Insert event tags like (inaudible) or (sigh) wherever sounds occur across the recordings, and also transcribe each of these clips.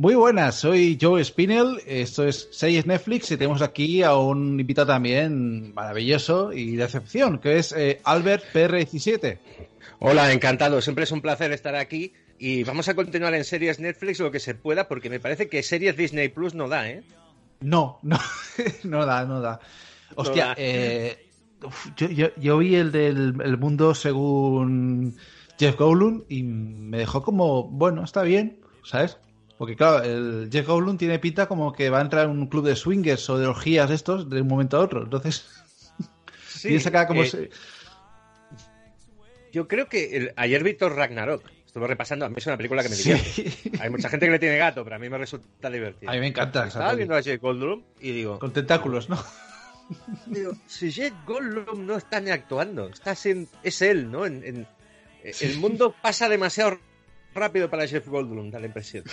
Muy buenas, soy Joe Spinell, esto es Series Netflix y tenemos aquí a un invitado también maravilloso y de excepción, que es eh, Albert PR17. Hola, encantado, siempre es un placer estar aquí y vamos a continuar en series Netflix lo que se pueda porque me parece que series Disney Plus no da, ¿eh? No, no, (laughs) no da, no da. Hostia, Eh, yo, yo, vi el del el mundo según Jeff Goldblum y me dejó como, bueno, está bien, ¿sabes? Porque claro, el Jeff Goldblum tiene pinta como que va a entrar en un club de swingers o de orgías estos de un momento a otro. Entonces, (laughs) sí, piensa como eh, Yo creo que ayer Víctor Ragnarok estuve repasando, a mí es una película que me divierte. (laughs) Hay mucha gente que le tiene gato, pero a mí me resulta divertido. A mí me encanta. Estaba viendo a Jeff Goldblum y digo... Con tentáculos, ¿no? (laughs) Digo, si Jeff Goldblum no está ni actuando, está es él, ¿no? En, el mundo pasa demasiado rápido para Jeff Goldblum, da la impresión.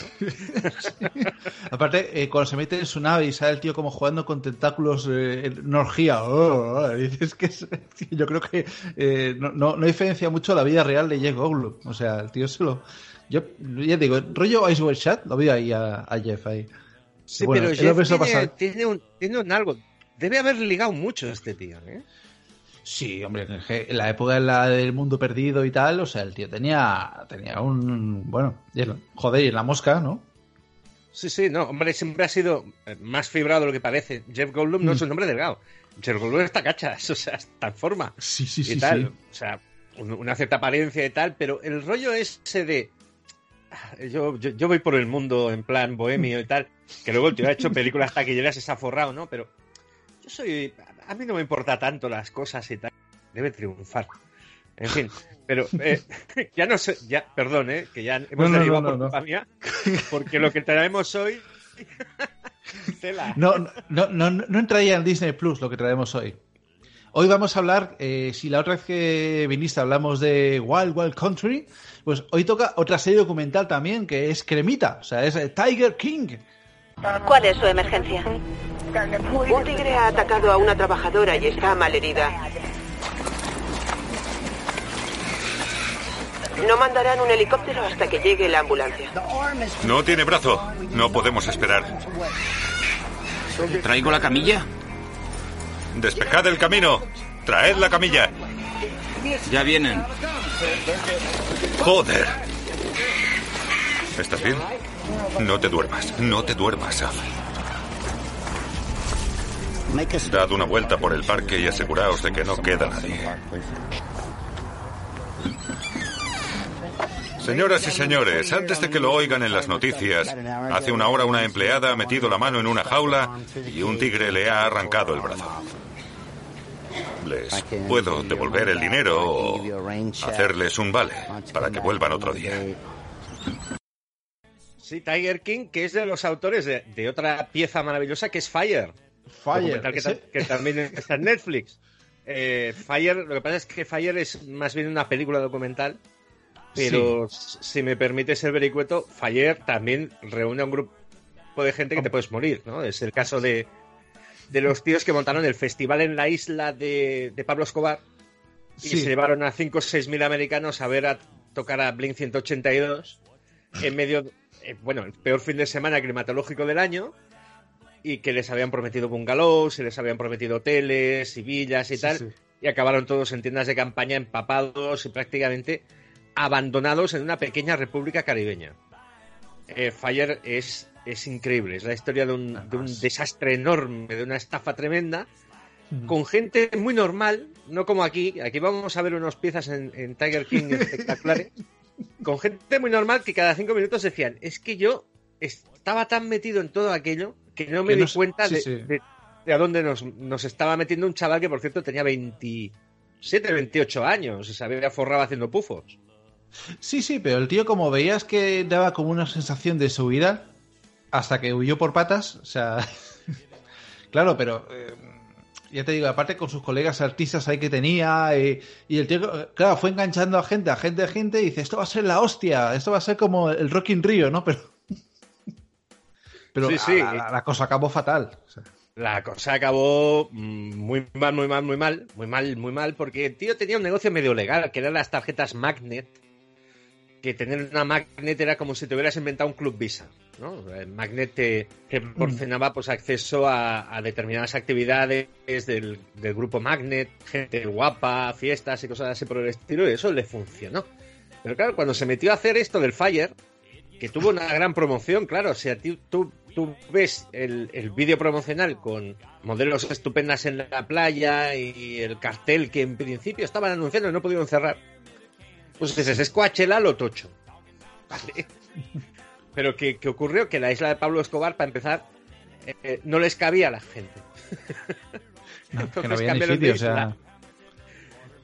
Aparte, eh, cuando se mete en su nave y sale el tío como jugando con tentáculos eh, en orgía, oh, dices que (laughs) yo creo que eh, no, no, diferencia mucho la vida real de Jeff Goldblum. O sea, el tío se lo... Yo ya digo, rollo Ice Chat, lo vi ahí a, Jeff ahí. Sí, pero Jeff tiene, tiene, un, tiene un algo. Debe haber ligado mucho este tío, ¿eh? Sí, hombre, en la época del mundo perdido y tal, o sea, el tío tenía, tenía un, bueno, joder, y la mosca, ¿no? Sí, sí, no, hombre, siempre ha sido más fibrado de lo que parece. Jeff Goldblum no es mm. un hombre delgado. Jeff Goldblum está cachas, (laughs) o sea, está en forma. Sí, sí, y tal. O sea, una cierta apariencia y tal, pero el rollo ese de... Ah, yo, yo, voy por el mundo en plan bohemio y tal, que luego el tío ha hecho películas taquilleras y se ha forrado, ¿no? Pero yo soy a mí no me importa tanto las cosas y tal. Debe triunfar. En fin, pero eh, (laughs) ya no sé, ya, perdón, eh, que ya hemos no, derivado por mía, porque lo que traemos hoy. (laughs) No, no, no, no entraría en Disney Plus lo que traemos hoy. Hoy vamos a hablar, eh, si la otra vez que viniste hablamos de Wild Wild Country, pues hoy toca otra serie documental también que es Cremita, o sea, es Tiger King. ¿Cuál es su emergencia? Un tigre ha atacado a una trabajadora y está malherida. No mandarán un helicóptero hasta que llegue la ambulancia. No tiene brazo. No podemos esperar. ¿Traigo la camilla? Despejad el camino. Traed la camilla. Ya vienen. Joder. ¿Estás bien? No te duermas. No te duermas. Dad una vuelta por el parque y aseguraos de que no queda nadie. Señoras y señores, antes de que lo oigan en las noticias, hace una hora una empleada ha metido la mano en una jaula y un tigre le ha arrancado el brazo. Les puedo devolver el dinero o hacerles un vale para que vuelvan otro día. Sí, Tiger King, que es de los autores de, de otra pieza maravillosa que es Fire. Fire. Que, también está en Netflix. Eh, Fire, lo que pasa es que Fire es más bien una película documental, pero si me permite ser vericueto, Fire también reúne a un grupo de gente que te puedes morir, ¿no? Es el caso de, de los tíos que montaron el festival en la isla de, Pablo Escobar y se llevaron a 5 o 6 mil americanos a ver a tocar a Blink 182 en medio, eh, bueno, el peor fin de semana climatológico del año y que les habían prometido bungalows, y les habían prometido hoteles y villas y tal, y acabaron todos en tiendas de campaña empapados y prácticamente abandonados en una pequeña república caribeña. Eh, Fire es, es increíble, es la historia de un, desastre enorme, de una estafa tremenda, con gente muy normal, no como aquí, aquí vamos a ver unas piezas en, Tiger King (laughs) espectaculares, con gente muy normal que cada cinco minutos decían, es que yo estaba tan metido en todo aquello que no me di cuenta de, a dónde nos, estaba metiendo un chaval que, por cierto, tenía 27, 28 años y se había forrado haciendo pufos. Sí, sí, pero el tío, como veías que daba como una sensación de subida hasta que huyó por patas, o sea. (laughs) claro, pero. Eh, ya te digo, aparte con sus colegas artistas ahí que tenía, eh, y el tío, claro, fue enganchando a gente, a gente, a gente, y dice: Esto va a ser la hostia, esto va a ser como el Rock in Rio, ¿no? Pero (laughs) pero La, cosa acabó fatal. La cosa acabó mm, muy mal, muy mal, muy mal, muy mal, muy mal, porque el tío tenía un negocio medio legal, que eran las tarjetas Magnet, que tener una Magnet era como si te hubieras inventado un Club Visa. ¿no? El Magnet te, proporcionaba pues, acceso a, determinadas actividades del, del grupo Magnet, gente guapa, fiestas y cosas así por el estilo, y eso le funcionó. Pero claro, cuando se metió a hacer esto del Fire, que tuvo una gran promoción, claro, o sea, tú, tú, tú ves el, el vídeo promocional con modelos estupendas en la playa y el cartel que en principio estaban anunciando y no pudieron cerrar. Pues dices, es Coachella lo tocho. Vale. Pero ¿qué, qué ocurrió? Que la isla de Pablo Escobar, para empezar, eh, no les cabía a la gente. No, que no Entonces (laughs) había ni cambiaron de sitio, o isla. sea.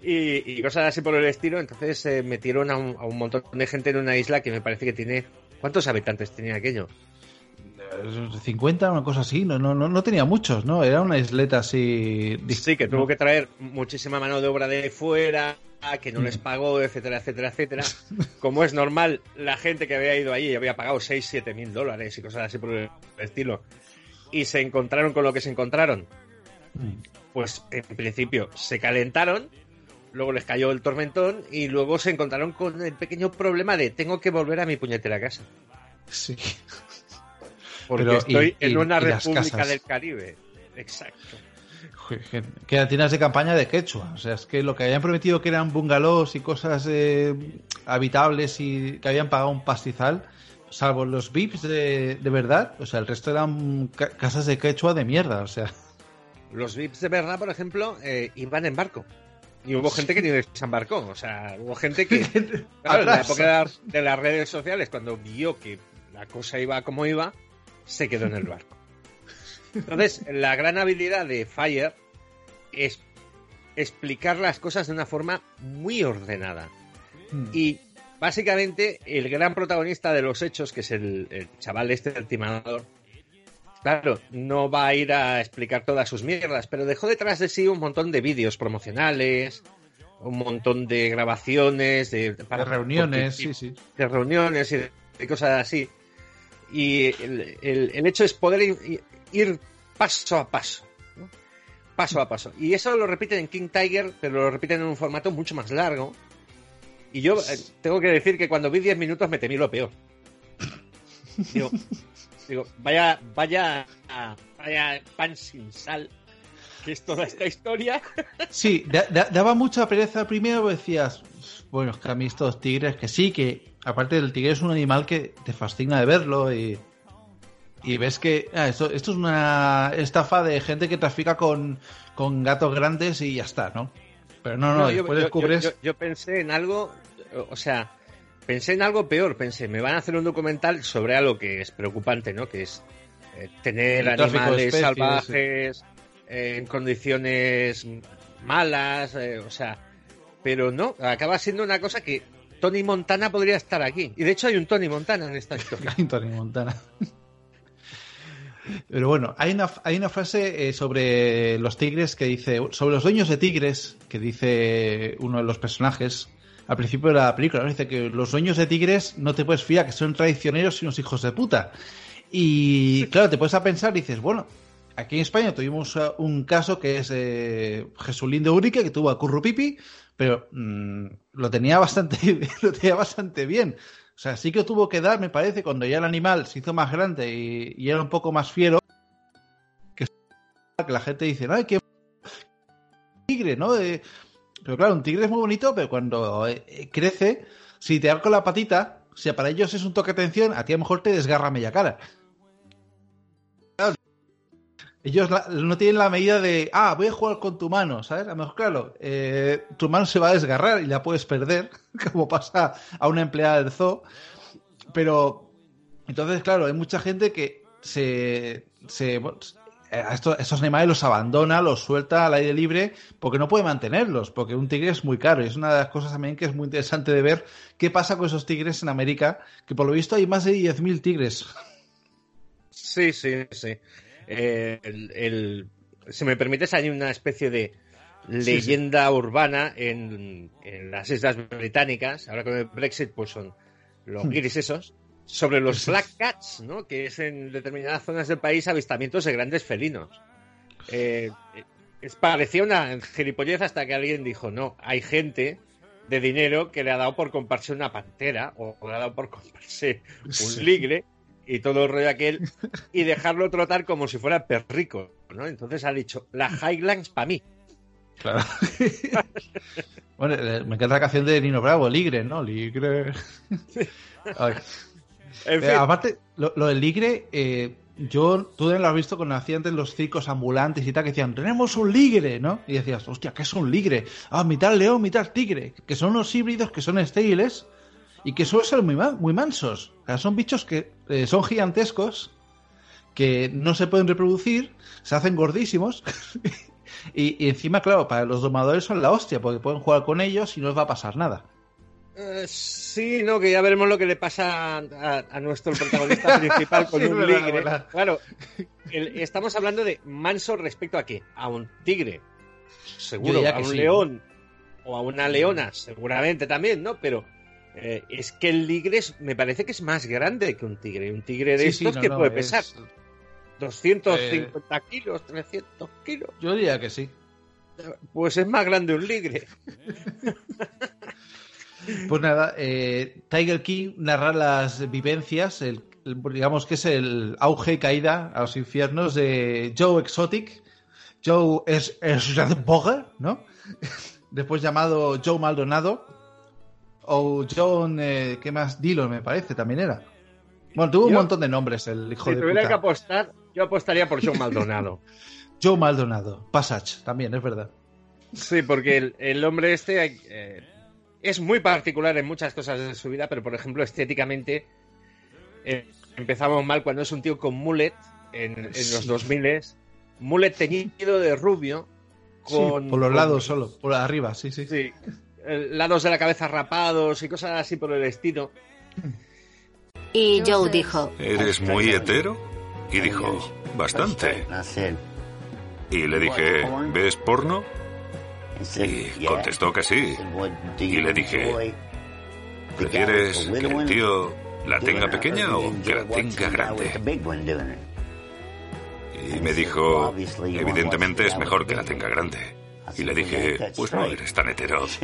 y, y cosas así por el estilo. Entonces se metieron a un, a un montón de gente en una isla que me parece que tiene. ¿Cuántos habitantes tenía aquello? 50, una cosa así, no, no, no, no tenía muchos, ¿no? Era una isleta así. Sí, que tuvo que traer muchísima mano de obra de fuera, que no les pagó, etcétera, etcétera, etcétera. (laughs) Como es normal, la gente que había ido allí había pagado 6, 7 mil dólares y cosas así por el estilo. Y se encontraron con lo que se encontraron. Pues en principio se calentaron, luego les cayó el tormentón y luego se encontraron con el pequeño problema de tengo que volver a mi puñetera casa. Sí. Porque Pero, estoy y- en y- una y república del Caribe. Exacto. Que- Que eran tiendas de campaña de quechua. O sea, es que lo que habían prometido que eran bungalows y cosas eh, habitables y que habían pagado un pastizal, salvo los VIPs de, de verdad, o sea, el resto eran ca- casas de quechua de mierda. O sea, Los VIPs de verdad, por ejemplo, eh, iban en barco. Y hubo gente que ni desembarcó. O sea, hubo gente que, (laughs) claro, en la época de las redes sociales, cuando vio que la cosa iba como iba, se quedó en el barco. (laughs) Entonces, la gran habilidad de Fire es explicar las cosas de una forma muy ordenada. Y básicamente el gran protagonista de los hechos, que es el, el chaval este del timador, claro, no va a ir a explicar todas sus mierdas, pero dejó detrás de sí un montón de vídeos promocionales, un montón de grabaciones, de, de para- reuniones, porque- sí, sí. de reuniones y de, de cosas así. Y el, el- el hecho es poder ir, ir paso a paso. Paso a paso. Y eso lo repiten en King Tiger, pero lo repiten en un formato mucho más largo. Y yo eh, tengo que decir que cuando vi 10 minutos me temí lo peor. (laughs) Digo, digo vaya, vaya, vaya pan sin sal que es toda esta historia. (laughs) Sí, da- da- daba mucha pereza primero, decías, bueno, es que a mí estos tigres, que sí, que aparte del tigre es un animal que te fascina de verlo y, y ves que ah, esto, esto es una estafa de gente que trafica con, con gatos grandes y ya está, ¿no? Pero no, no, yo, después yo- descubres... yo- yo- yo pensé en algo, o sea, pensé en algo peor. Pensé, me van a hacer un documental sobre algo que es preocupante, ¿no? Que es eh, tener animales especies, salvajes eh, en condiciones malas, eh, o sea, pero no, acaba siendo una cosa que Tony Montana podría estar aquí. Y de hecho hay un Tony Montana en esta (laughs) historia. Tony Montana. Pero bueno, hay una, hay una frase eh, sobre los tigres que dice, sobre los dueños de tigres, que dice uno de los personajes al principio de la película, dice que los dueños de tigres no te puedes fiar, que son traicioneros y unos hijos de puta. Y claro, te puedes a pensar dices, bueno, aquí en España tuvimos uh, un caso que es eh, Jesulín Urique, que tuvo a Currupipi, pero mm, lo tenía bastante (laughs) lo tenía bastante bien. O sea, sí que tuvo que dar, me parece, cuando ya el animal se hizo más grande y, era un poco más fiero, que, la gente dice, ay, qué tigre, ¿no? Eh, pero claro, un tigre es muy bonito, pero cuando eh, eh, crece, si te con la patita, o sea, para ellos es un toque de atención, a ti a lo mejor te desgarra media cara. Ellos no tienen la medida de, ah, voy a jugar con tu mano, ¿sabes? A lo mejor, claro, eh, tu mano se va a desgarrar y la puedes perder, (laughs) como pasa a una empleada del zoo. Pero, entonces, claro, hay mucha gente que se. se a estos, estos animales los abandona, los suelta al aire libre, porque no puede mantenerlos, porque un tigre es muy caro. Y es una de las cosas también que es muy interesante de ver qué pasa con esos tigres en América, que por lo visto hay más de 10.000 tigres. Sí, sí, sí. Eh, el, el- si me permites, hay una especie de leyenda urbana en, en las Islas Británicas, ahora con el Brexit, pues son los guiris esos, sobre los black cats, ¿no? Que es en determinadas zonas del país avistamientos de grandes felinos. Eh, es, parecía una gilipollez hasta que alguien dijo, no, hay gente de dinero que le ha dado por comprarse una pantera o, o le ha dado por comprarse un ligre y todo el rollo aquel y dejarlo trotar como si fuera perrico, ¿no? Entonces ha dicho, la Highlands para mí. Claro. (laughs) bueno, eh, me encanta la canción de Nino Bravo, Ligre, ¿no? Ligre. (laughs) En Eh, aparte, lo, lo del ligre, eh, yo, tú lo has visto cuando hacían antes los circos ambulantes y tal, que decían, tenemos un ligre, ¿no? Y decías, hostia, ¿qué es un ligre? Ah, mitad león, mitad tigre, que son unos híbridos que son estériles y que suelen ser muy, muy mansos. O sea, son bichos que eh, son gigantescos, que no se pueden reproducir, se hacen gordísimos. (laughs) y, y encima, claro, para los domadores son la hostia, porque pueden jugar con ellos y no les va a pasar nada. eh, sí, no, que ya veremos lo que le pasa a, a nuestro protagonista (laughs) principal con Sí, un verdad, verdad. Claro, el- estamos hablando de manso respecto a qué? A un tigre, seguro, a un sí. león o a una leona, seguramente también, ¿no? Pero eh, es que el ligre es- me parece que es más grande que un tigre. Un tigre de Sí, sí, estos no, que no, puede es- pesar 250 kilos, 300 kilos. Yo diría que sí. Pues es más grande un ligre. (laughs) Pues nada, eh, Tiger King narra las vivencias, el, el- digamos que es el auge y caída a los infiernos de Joe Exotic, Joe es, es ¿no? (laughs) Después llamado Joe Maldonado, o John, eh, ¿qué más? Dillon me parece, también era. Bueno, tuvo un montón de nombres el hijo Si de tuviera que apostar, yo apostaría por John Maldonado. (laughs) Joe Maldonado, Passage, también, es verdad. Sí, porque el, el hombre este eh, es muy particular en muchas cosas de su vida, pero por ejemplo, estéticamente eh, empezamos mal cuando es un tío con mullet en, en los Sí. 2000 mullet teñido de rubio, Sí, con, por los con- lados solo, por arriba, sí, sí. Sí, lados de la cabeza rapados y cosas así por el estilo. Y Joe dijo, ¿Eres muy hetero? Y dijo, bastante. Y le dije, ¿ves porno? Y contestó que sí. Y le dije, ¿Prefieres que el tío la tenga pequeña o que la tenga grande? Y me dijo, evidentemente es mejor que la tenga grande. Y le dije, pues no eres tan hetero. (laughs)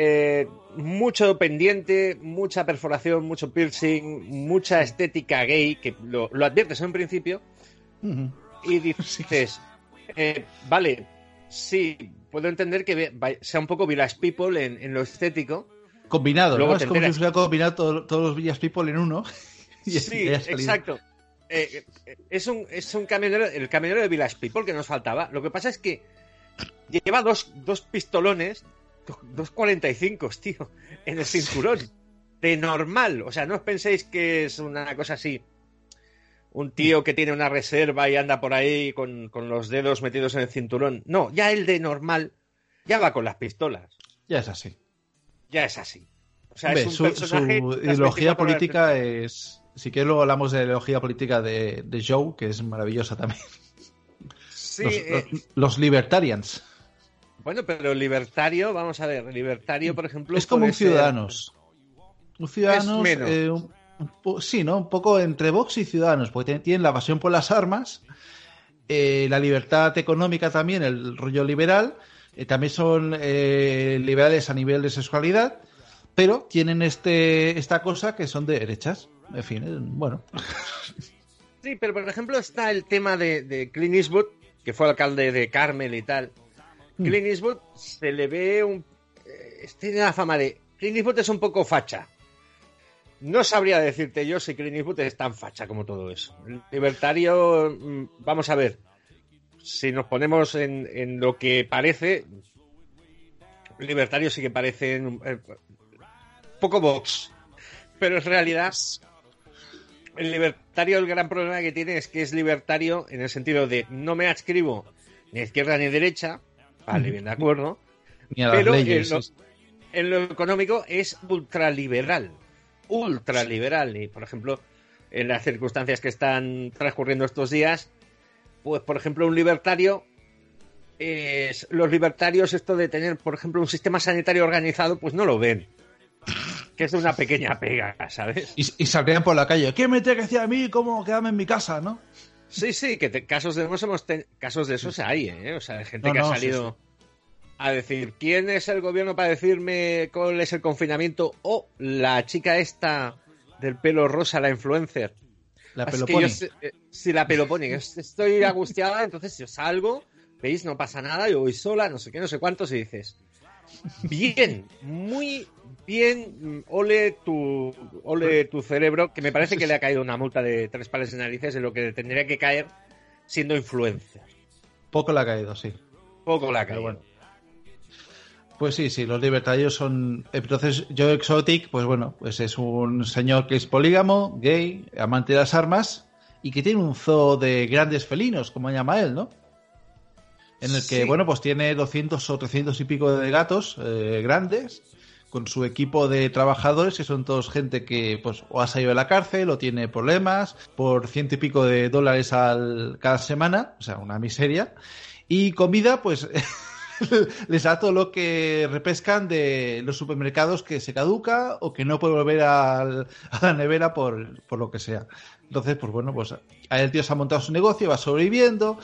Eh, mucho pendiente, mucha perforación, mucho piercing, mucha estética gay, que lo, lo adviertes en un principio, y dices, (laughs) eh, vale, sí, puedo entender que sea un poco Village People en, en lo estético. Combinado, Luego ¿no? te Es como si enteras. se hubiera combinado todo- todos los Villas People en uno. (laughs) Y Sí, exacto. Eh, eh, es un, es un camionero, el camionero de Village People que nos faltaba. Lo que pasa es que lleva dos, dos pistolones, do- dos 45, tío, en el (laughs) cinturón. De normal. O sea, no os penséis que es una cosa así. Un tío que tiene una reserva y anda por ahí con, con los dedos metidos en el cinturón. No, ya el de normal ya va con las pistolas. Ya es así. Ya es así. O sea, Hombre, es un su, personaje. su ideología 24 horas del política es. Si quieres, luego hablamos de la ideología política de, de Joe, que es maravillosa también. Sí, los, eh, los- los libertarians. Bueno, pero libertario, vamos a ver, libertario, por ejemplo. Es como un ser- Ciudadanos. Un Ciudadanos. eh, un- un po- sí, ¿no? Un poco entre Vox y Ciudadanos, porque tienen- la pasión por las armas, eh, la libertad económica también, el rollo liberal. eh, también son liberales a nivel de sexualidad, pero tienen este esta cosa que son de derechas. En fin, bueno. Sí, pero por ejemplo está el tema de, de Clint Eastwood, que fue alcalde de Carmel y tal. Mm. Clint Eastwood se le ve un. eh, tiene la fama de. Clint Eastwood es un poco facha. No sabría decirte yo si Clint Eastwood es tan facha como todo eso. Libertario, mm, vamos a ver. Si nos ponemos en, en lo que parece, libertario sí que parece un eh, poco Vox. Pero en realidad, el libertario, el gran problema que tiene es que es libertario en el sentido de no me adscribo ni a izquierda ni a derecha. Vale, bien, de acuerdo. (laughs) Ni a las Pero leyes. en lo, en lo económico es ultraliberal. Ultraliberal. Y, por ejemplo, en las circunstancias que están transcurriendo estos días, pues, por ejemplo, un libertario. es- los libertarios, esto de tener, por ejemplo, un sistema sanitario organizado, pues no lo ven. Que es una pequeña pega, ¿sabes? Y, y saldrían por la calle. ¿Qué me tiene que decir a mí cómo quedarme en mi casa, no? Sí, sí, que te- casos de esos hemos ten- casos de esos hay, ¿eh? O sea, de gente No, que no, ha sí, salido a decir quién es el gobierno para decirme cuál es el confinamiento o la chica esta del pelo rosa, la influencer. La peloponi. Eh, sí, la peloponi. Estoy angustiada, entonces yo salgo, veis, no pasa nada, yo voy sola, no sé qué, no sé cuántos, y dices, bien, muy bien, ole tu, ole tu cerebro, que me parece que le ha caído una multa de tres pares de narices en lo que tendría que caer siendo influencer. Poco le ha caído, sí. Poco le ha caído. Bueno. Pues sí, sí, los libertarios son. Entonces, Joe Exotic, pues bueno, pues es un señor que es polígamo, gay, amante de las armas y que tiene un zoo de grandes felinos, como llama él, ¿no? En el que, bueno, pues tiene 200 o 300 y pico de gatos eh, grandes con su equipo de trabajadores, que son todos gente que pues o ha salido de la cárcel o tiene problemas por ciento y pico de dólares al, cada semana, o sea, una miseria. Y comida, pues (laughs) les da todo lo que repescan de los supermercados que se caduca o que no puede volver a, la nevera por, por, lo que sea. Entonces, pues bueno, pues ahí el tío se ha montado su negocio, va sobreviviendo.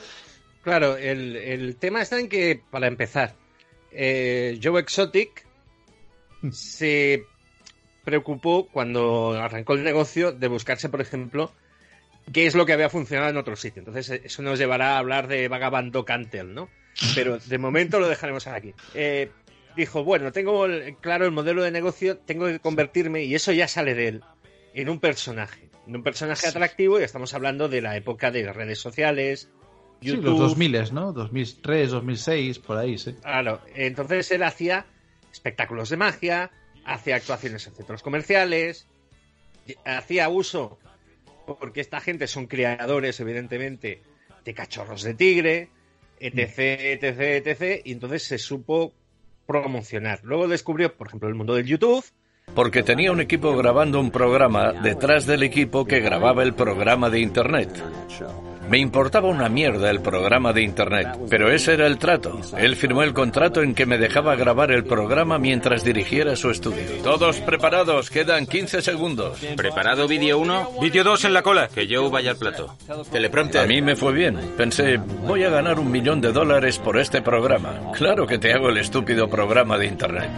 Claro, el, el tema está en que, para empezar, eh, Joe Exotic se preocupó cuando arrancó el negocio de buscarse, por ejemplo, qué es lo que había funcionado en otro sitio. Entonces, eso nos llevará a hablar de Vagabando Cantel, ¿no? Pero de momento lo dejaremos aquí. Eh, dijo, bueno, tengo claro el modelo de negocio, tengo que convertirme, y eso ya sale de él, en un personaje. En un personaje atractivo, y estamos hablando de la época de redes sociales. YouTube. Sí, los 2000, ¿no? 2003, 2006, por ahí, sí. Claro, entonces él hacía espectáculos de magia, hacía actuaciones en centros comerciales, hacía uso, porque esta gente son creadores, evidentemente, de cachorros de tigre, etc, etc, etc, y entonces se supo promocionar. Luego descubrió, por ejemplo, el mundo del YouTube. Porque tenía un equipo grabando un programa detrás del equipo que grababa el programa de Internet. Me importaba una mierda el programa de Internet, pero ese era el trato. Él firmó el contrato en que me dejaba grabar el programa mientras dirigiera su estudio. Todos preparados, quedan 15 segundos. ¿Preparado vídeo 1? Vídeo 2 en la cola, que yo vaya al plato. Teleprompter. A mí me fue bien. Pensé, voy a ganar un millón de dólares por este programa. Claro que te hago el estúpido programa de Internet.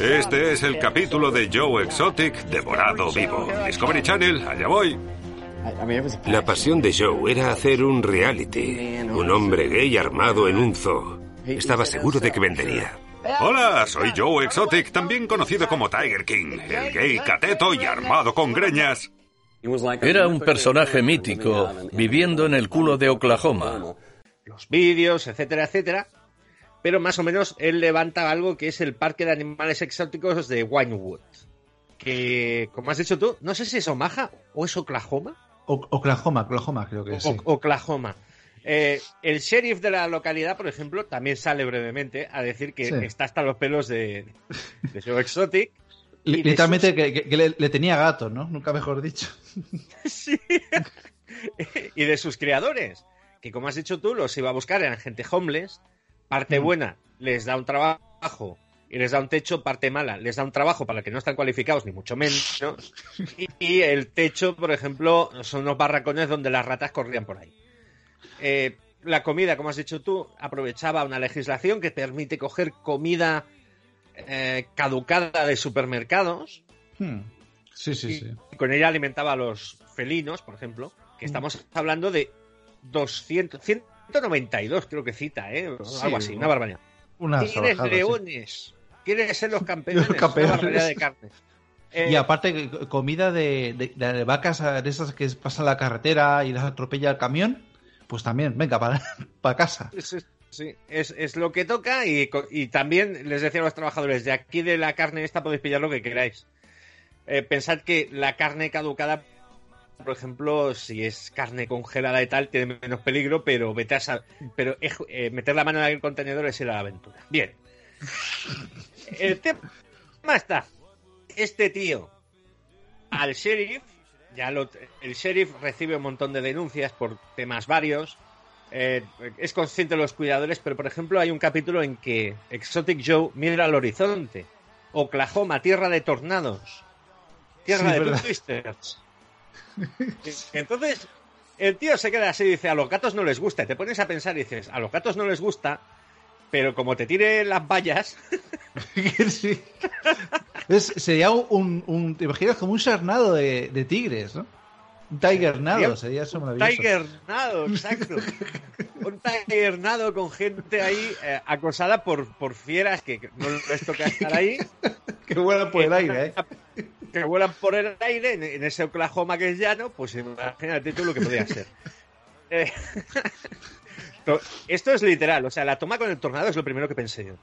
Este es el capítulo de Joe Exotic devorado vivo. Discovery Channel, allá voy. La pasión de Joe era hacer un reality. Un hombre gay armado en un zoo. Estaba seguro de que vendería. Hola, soy Joe Exotic, también conocido como Tiger King, el gay cateto y armado con greñas. Era un personaje mítico, viviendo en el culo de Oklahoma. Los vídeos, etcétera, etcétera. Pero más o menos él levanta algo que es el Parque de Animales Exóticos de Winewood. Que, como has dicho tú, no sé si es Omaha o es Oklahoma. Oklahoma, Oklahoma creo que es. Oklahoma. Eh, el sheriff de la localidad, por ejemplo, también sale brevemente a decir que está hasta los pelos de, de Joe Exotic. (laughs) Literalmente que, le, tenía gato, ¿no? Nunca mejor dicho. (laughs) sí. (laughs) y de sus creadores, que como has dicho tú, los iba a buscar, eran gente homeless. Parte mm. buena, les da un trabajo y les da un techo, parte mala, les da un trabajo para que no están cualificados, ni mucho menos. (laughs) Y, el techo, por ejemplo, son unos barracones donde las ratas corrían por ahí. Eh, la comida, como has dicho tú, aprovechaba una legislación que permite coger comida eh, caducada de supermercados. Hmm. Sí, sí, sí. Y con ella alimentaba a los felinos, por ejemplo, que hmm. estamos hablando de 200, 192 creo que cita, ¿eh? Algo así, una barbaridad. Tienes leones, quieren ser los campeones. Los campeones. de carne. y eh, aparte, comida de, de, vacas de esas que pasan la carretera y las atropella el camión, pues también, venga, para, (laughs) para casa. Sí, es, es, lo que toca y, y, también les decía a los trabajadores, de aquí de la carne esta podéis pillar lo que queráis. Eh, pensad que la carne caducada, por ejemplo, si es carne congelada y tal, tiene menos peligro, pero, vete a, pero eh, meter la mano en el contenedor es ir a la aventura. Bien. El tema está. Este tío, al sheriff, ya el sheriff recibe un montón de denuncias por temas varios. Eh, es consciente de los cuidadores, pero por ejemplo hay un capítulo en que Exotic Joe mira al horizonte. Oklahoma, tierra de tornados. Tierra de twisters. (laughs) Entonces, el tío se queda así y dice, a los gatos no les gusta. te pones a pensar y dices, a los gatos no les gusta, pero como te tire las vallas, (laughs) sería un, un, ¿Te imaginas como un sarnado de, de tigres, ¿no? Un Tiger Nado, sería eso maravilloso. Tiger Nado, exacto. un Tiger Nado con gente ahí eh, acosada por, por fieras que no les toca estar ahí. (laughs) que vuelan por el aire, ¿eh? Que vuelan por el aire en, ese Oklahoma que es llano, pues imagínate tú lo que podría ser. Eh, (laughs) esto es literal, o sea, la toma con el tornado es lo primero que pensé yo.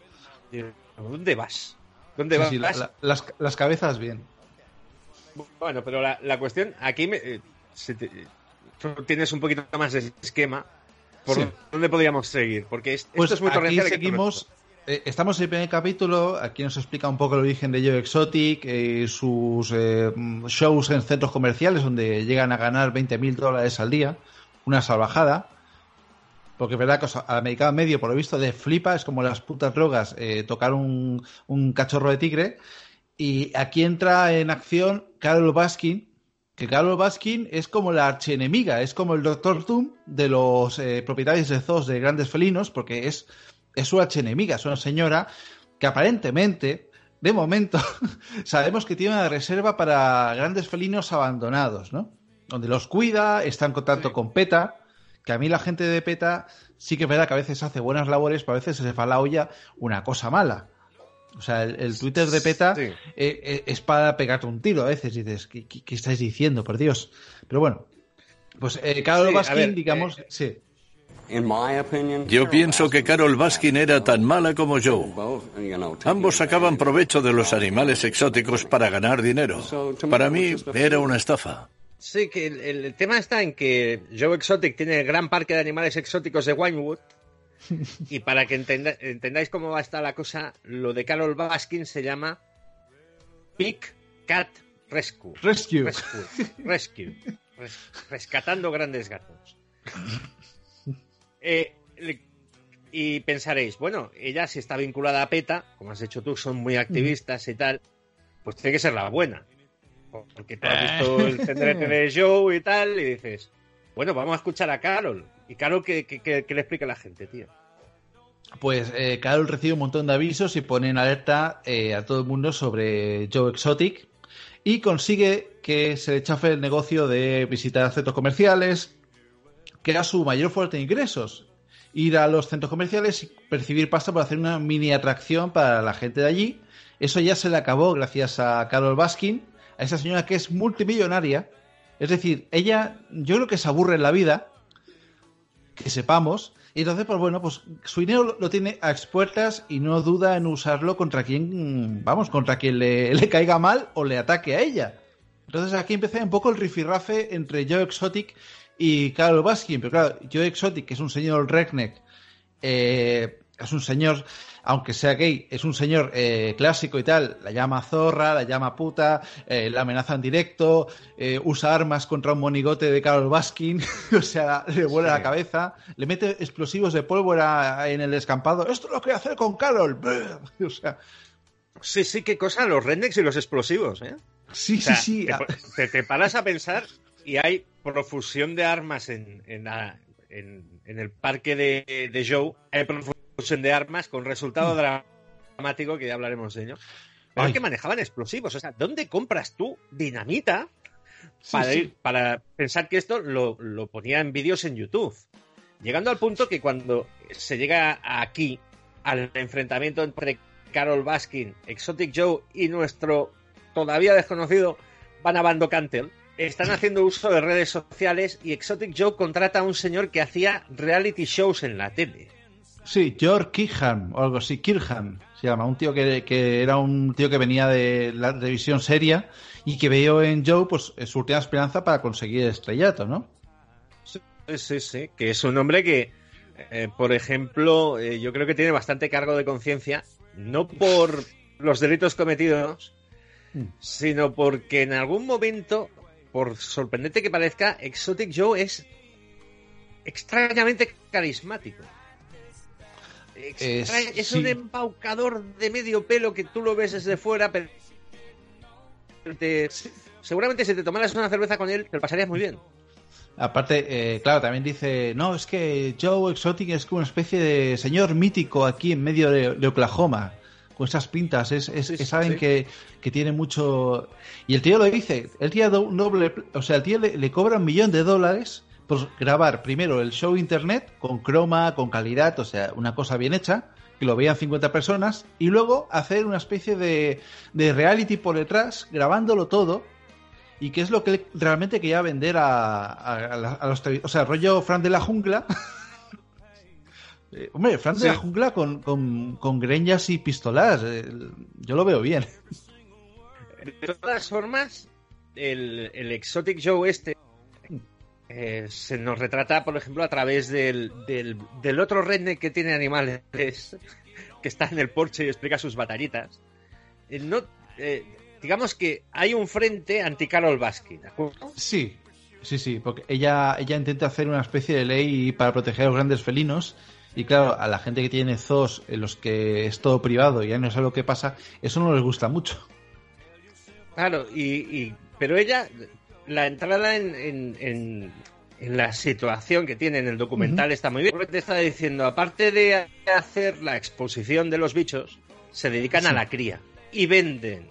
¿Dónde vas? ¿Dónde vas? las, las, cabezas bien. Bueno, pero la, la cuestión, aquí me, eh, tienes un poquito más de esquema. ¿Por dónde podríamos seguir? Porque esto pues es muy aquí seguimos. Eh, estamos en el primer capítulo. Aquí nos explica un poco el origen de Joe Exotic, eh, sus shows en centros comerciales donde llegan a ganar 20 mil dólares al día. Una salvajada. Porque es verdad que al americano medio, por lo visto, de flipa, es como las putas drogas, tocar un, un cachorro de tigre. Y aquí entra en acción Carol Baskin, que Carol Baskin es como la archienemiga, es como el Doctor Doom de los eh, propietarios de zoos de grandes felinos, porque es, es su archienemiga, es una señora que aparentemente, de momento, (laughs) sabemos que tiene una reserva para grandes felinos abandonados, ¿no? Donde los cuida, está en contacto con PETA, que a mí la gente de PETA sí que es verdad que a veces hace buenas labores, pero a veces se le fa la olla una cosa mala. O sea, el, Twitter de PETA eh, eh, es para pegarte un tiro a veces. Y dices, ¿qué, estáis diciendo? Por Dios. Pero bueno, pues eh, Carol Baskin, digamos, eh, sí. Yo pienso que Carol Baskin era tan mala como Joe. Ambos sacaban provecho de los animales exóticos para ganar dinero. Para mí era una estafa. Sí, que el, tema está en que Joe Exotic tiene el gran parque de animales exóticos de Winewood (laughs) y para que entendáis cómo va a estar la cosa, lo de Carol Baskin se llama Pig Cat Rescue. Rescue. Rescue. rescatando grandes gatos. Eh, y pensaréis, bueno, ella si está vinculada a PETA, como has hecho tú, son muy activistas y tal, pues tiene que ser la buena. Porque tú has visto el tendrete de Joe y tal, y dices, bueno, vamos a escuchar a Carol. ¿Y Carol qué, le explica a la gente, tío? Pues eh, Carol recibe un montón de avisos y pone en alerta eh, a todo el mundo sobre Joe Exotic y consigue que se le chafe el negocio de visitar centros comerciales, que era su mayor fuente de ingresos. Ir a los centros comerciales y percibir pasta por hacer una mini atracción para la gente de allí. Eso ya se le acabó gracias a Carol Baskin, a esa señora que es multimillonaria. Es decir, ella yo creo que se aburre en la vida que sepamos. Y entonces, pues bueno, pues su dinero lo tiene a expuertas y no duda en usarlo contra quien, vamos, contra quien le, le caiga mal o le ataque a ella. Entonces aquí empieza un poco el rifirrafe entre Joe Exotic y Carol Baskin. Pero claro, Joe Exotic, que es un señor redneck, eh, es un señor aunque sea gay, es un señor eh, clásico y tal, la llama zorra, la llama puta, eh, la amenaza en directo, eh, usa armas contra un monigote de Carol Baskin, (laughs) o sea, le vuela la cabeza, le mete explosivos de pólvora en el descampado, esto lo que hacer con Carol, (laughs) o sea... Sí, sí, qué cosa, los rednecks y los explosivos, ¿eh? Sí, sí, sí. Te, paras a pensar y hay profusión de armas en, en, el parque de, de Joe, hay profusión de armas con resultado dramático que ya hablaremos de ello. Pero que manejaban explosivos. O sea, ¿dónde compras tú dinamita para, Ir, para pensar que esto lo, lo ponía en vídeos en YouTube? Llegando al punto que cuando se llega aquí al enfrentamiento entre Carol Baskin, Exotic Joe y nuestro todavía desconocido Vanabando Cantel, están haciendo uso de redes sociales y Exotic Joe contrata a un señor que hacía reality shows en la tele. Sí, George Kirchham, o algo así, Kirchham se llama, un tío que, era un tío que venía de la televisión seria y que veo en Joe pues su última esperanza para conseguir el estrellato, ¿no? Sí, sí, sí, que es un hombre que, eh, por ejemplo, eh, yo creo que tiene bastante cargo de conciencia, no por los delitos cometidos, mm. sino porque en algún momento, por sorprendente que parezca, Exotic Joe es extrañamente carismático. Es, un embaucador de medio pelo que tú lo ves desde fuera, pero seguramente si te tomaras una cerveza con él, te lo pasarías muy bien. Aparte, eh, claro, también dice, no, es que Joe Exotic es como una especie de señor mítico aquí en medio de, Oklahoma, con esas pintas. Es, saben Que, tiene mucho. Y el tío lo dice: el tío doble. O sea, el tío le, le cobra un millón de dólares por grabar primero el show internet con croma, con calidad, o sea, una cosa bien hecha que lo veían 50 personas, y luego hacer una especie de, de reality por detrás, grabándolo todo, y que es lo que realmente quería vender a, a, los... O sea, rollo Fran de la Jungla. (laughs) Eh, hombre, Fran de la Jungla con, con, greñas y pistolas, eh, yo lo veo bien. De todas formas, el, el Exotic Show este eh, se nos retrata, por ejemplo, a través del, del, otro redneck que tiene animales, que está en el porche y explica sus batallitas. Eh, no, eh, digamos que hay un frente anti-Carol Baskin, ¿de acuerdo? Sí, sí, sí, porque ella, ella intenta hacer una especie de ley para proteger a los grandes felinos. Y claro, a la gente que tiene zoos en los que es todo privado y ya no sabe lo que pasa, eso no les gusta mucho. Claro, y pero ella la entrada en, la situación que tiene en el documental está muy bien. Te está diciendo, aparte de hacer la exposición de los bichos, se dedican a la cría y venden.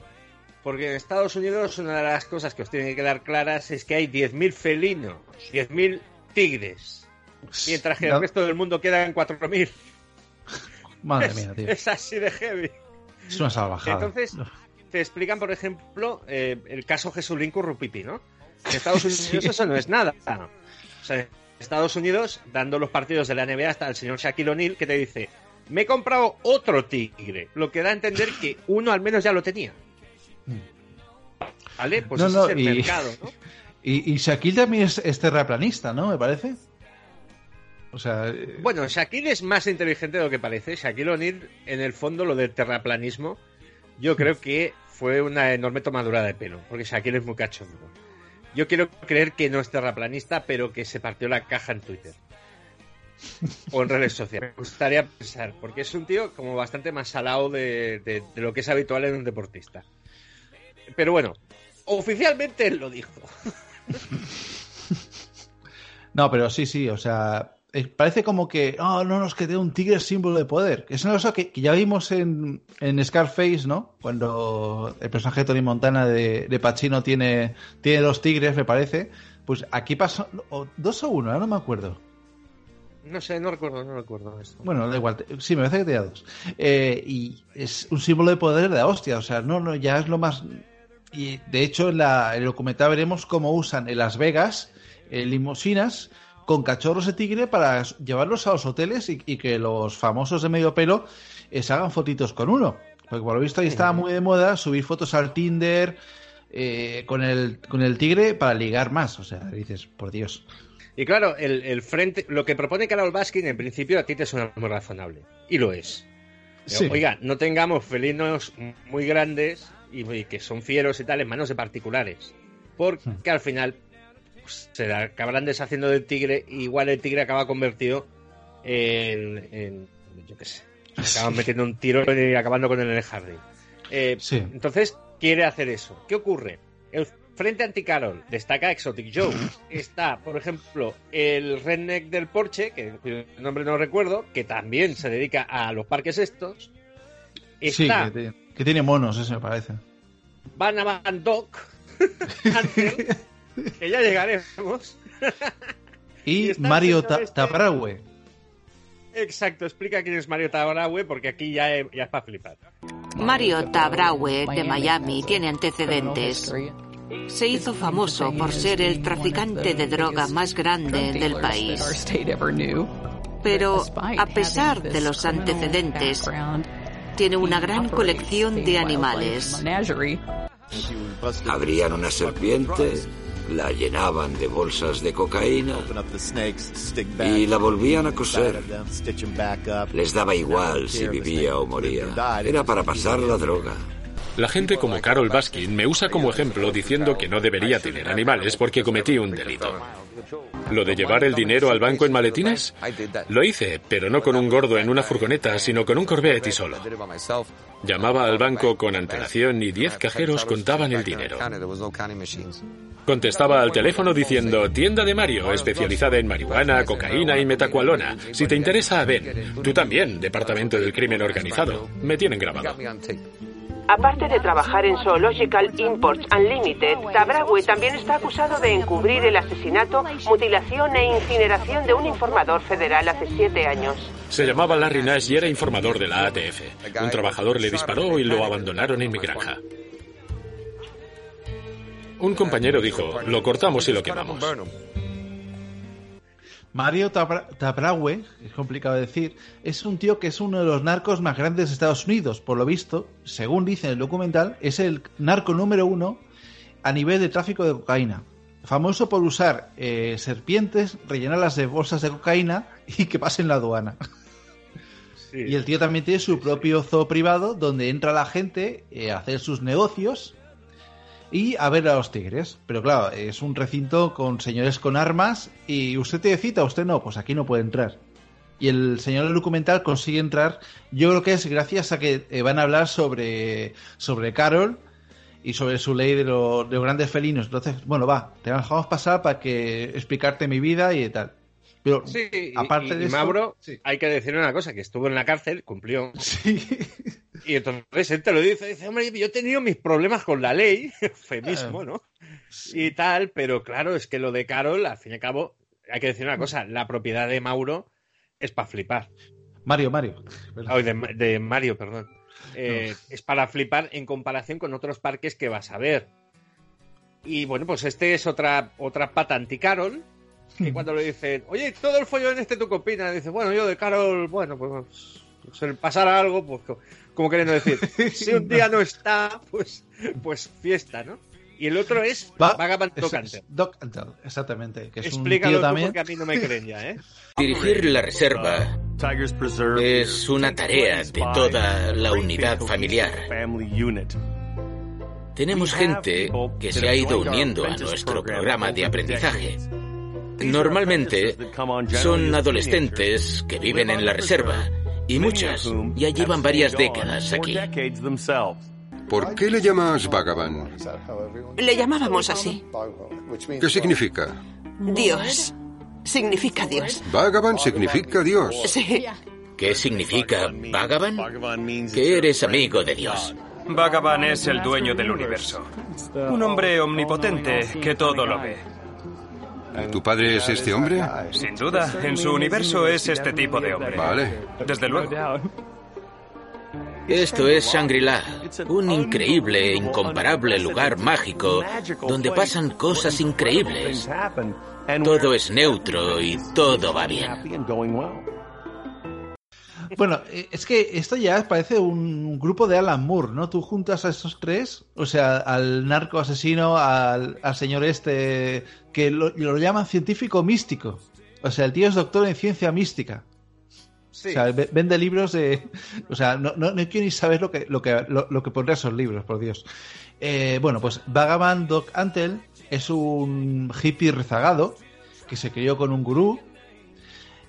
Porque en Estados Unidos una de las cosas que os tienen que quedar claras es que hay 10.000 felinos, 10.000 tigres, mientras que el resto del mundo queda en 4.000. Madre mía, tío. Es así de heavy. Es una salvajada. Entonces, te explican, por ejemplo, eh, el caso Jesulín Currupipi, ¿no? En Estados (laughs) Unidos eso no es nada. O sea, Estados Unidos, dando los partidos de la NBA, hasta el señor Shaquille O'Neal que te dice, me he comprado otro tigre, lo que da a entender que uno al menos ya lo tenía. ¿Vale? Pues ese es el mercado, ¿no? (laughs) Y, Shaquille también es, terraplanista, ¿no? Me parece. O sea... Eh, bueno, Shaquille es más inteligente de lo que parece. Shaquille O'Neal, en el fondo, lo del terraplanismo, yo creo que fue una enorme tomadura de pelo, porque Shaquille es muy cachondo. Yo quiero creer que no es terraplanista, pero que se partió la caja en Twitter. O en redes sociales. Me gustaría pensar, porque es un tío como bastante más salado de, lo que es habitual en un deportista. Pero bueno, oficialmente él lo dijo. (laughs) No, pero sí, sí, o sea, eh, parece como que, oh, no nos quede un tigre símbolo de poder. Es una cosa que, ya vimos en, en, Scarface, ¿no? Cuando el personaje de Tony Montana de, de Pacino tiene, tiene dos tigres, me parece. Pues aquí pasó, dos o uno, no me acuerdo. No sé, no recuerdo, no recuerdo Bueno, da igual, sí, me parece que tenía dos. Eh, y es un símbolo de poder de la hostia, o sea, no, no, ya es lo más... Y de hecho, en, la, el documental veremos cómo usan en Las Vegas en limosinas con cachorros de tigre para llevarlos a los hoteles y, que los famosos de medio pelo eh, se hagan fotitos con uno. Porque por lo visto ahí estaba muy de moda subir fotos al Tinder eh, con, el, con el tigre para ligar más. O sea, dices, por Dios. Y claro, el, frente, lo que propone Carol Baskin en principio a ti te suena muy razonable. Y lo es. Oiga, no tengamos felinos muy grandes y, y, que son fieros y tal en manos de particulares. Porque hmm. al final se acabarán deshaciendo del tigre igual el tigre acaba convertido en, yo qué sé, acaban metiendo un tiro y acabando con él en el jardín. Eh, entonces, quiere hacer eso. ¿Qué ocurre? El frente anti-Carol destaca Exotic Joe. (laughs) Está, por ejemplo, el redneck del Porsche, que cuyo nombre no recuerdo, que también se dedica a los parques estos. Está, sí, que, tiene monos, ese me parece. Van a Van Dock, (laughs) (laughs) que ya llegaremos. (laughs) y, Mario Tabraue. Exacto, explica quién es Mario Tabraue porque aquí ya, ya es para flipar. Mario Tabraue de Miami tiene antecedentes. Se hizo famoso por ser el traficante de droga más grande del país. Pero a pesar de los antecedentes, tiene una gran colección de animales. Abrían una serpiente, la llenaban de bolsas de cocaína y la volvían a coser. Les daba igual si vivía o moría. Era para pasar la droga. La gente como Carol Baskin me usa como ejemplo diciendo que no debería tener animales porque cometí un delito. ¿Lo de llevar el dinero al banco en maletines? Lo hice, pero no con un gordo en una furgoneta, sino con un Corvette y solo. Llamaba al banco con antelación y diez cajeros contaban el dinero. Contestaba al teléfono diciendo, tienda de Mario, especializada en marihuana, cocaína y metacualona. Si te interesa, ven. Tú también, Departamento del Crimen Organizado. Me tienen grabado. Aparte de trabajar en Zoological Imports Unlimited, Tabraue también está acusado de encubrir el asesinato, mutilación e incineración de un informador federal hace siete años. Se llamaba Larry Nash y era informador de la ATF. Un trabajador le disparó y lo abandonaron en mi granja. Un compañero dijo, lo cortamos y lo quemamos. Mario Tabraue, es complicado decir, es un tío que es uno de los narcos más grandes de Estados Unidos. Por lo visto, según dice en el documental, es el narco número uno a nivel de tráfico de cocaína. Famoso por usar eh, serpientes, rellenarlas de bolsas de cocaína y que pasen la aduana. Y el tío también tiene su propio zoo privado donde entra la gente eh, a hacer sus negocios y a ver a los tigres. Pero claro, es un recinto con señores con armas y usted tiene cita, usted no, pues aquí no puede entrar. Y el señor del documental consigue entrar, yo creo que es gracias a que eh, van a hablar sobre, sobre Carol y sobre su ley de, los grandes felinos. Entonces, bueno, va, te dejamos pasar para que explicarte mi vida y tal. Pero sí, aparte de Mauro, hay que decir una cosa, que estuvo en la cárcel, cumplió. Sí. Y entonces él te lo dice, dice, hombre, yo he tenido mis problemas con la ley, (laughs) eufemismo, ¿no? Y tal, pero claro, es que lo de Carol, al fin y al cabo, hay que decir una cosa, la propiedad de Mauro es para flipar. Mario, Mario. de, Mario, perdón. Eh, es para flipar en comparación con otros parques que vas a ver. Y bueno, pues este es otra, otra pata anti-Carol, que cuando le dicen, oye, todo el follón este tu copina, dice, bueno, yo de Carol, bueno, pues, pues pasara algo, pues como queriendo decir, (laughs) si un día no está, pues, pues fiesta, ¿no? Y el otro es Vagabond Doc exactamente. Que es Explícalo un también. porque a mí no me creen ya, ¿eh? (laughs) Dirigir la reserva es una tarea de toda la unidad familiar. Tenemos gente que se ha ido uniendo a nuestro programa de aprendizaje. Normalmente son adolescentes que viven en la reserva y muchas ya llevan varias décadas aquí. ¿Por qué le llamas Vagabond? Le llamábamos así. ¿Qué significa? Dios. Significa Dios. Vagabond significa Dios. Sí. ¿Qué significa Vagabond? Que eres amigo de Dios. Vagabond es el dueño del universo. Un hombre omnipotente que todo lo ve. ¿Tu padre es este hombre? Sin duda, en su universo es este tipo de hombre. Vale. Desde luego. Esto es Shangri-La, un increíble, incomparable lugar mágico donde pasan cosas increíbles. Todo es neutro y todo va bien. Bueno, eh, es que esto ya parece un grupo de Alan Moore, ¿no? Tú juntas a esos tres, o sea, al narco asesino, al, señor este, que lo, llaman científico místico. O sea, el tío es doctor en ciencia mística. Sí. O sea, vende libros de. O sea, no, no, quiero ni saber lo que, lo que, lo, que pondría esos libros, por Dios. Eh, bueno, pues Vagabond Doc Antel es un hippie rezagado que se crió con un gurú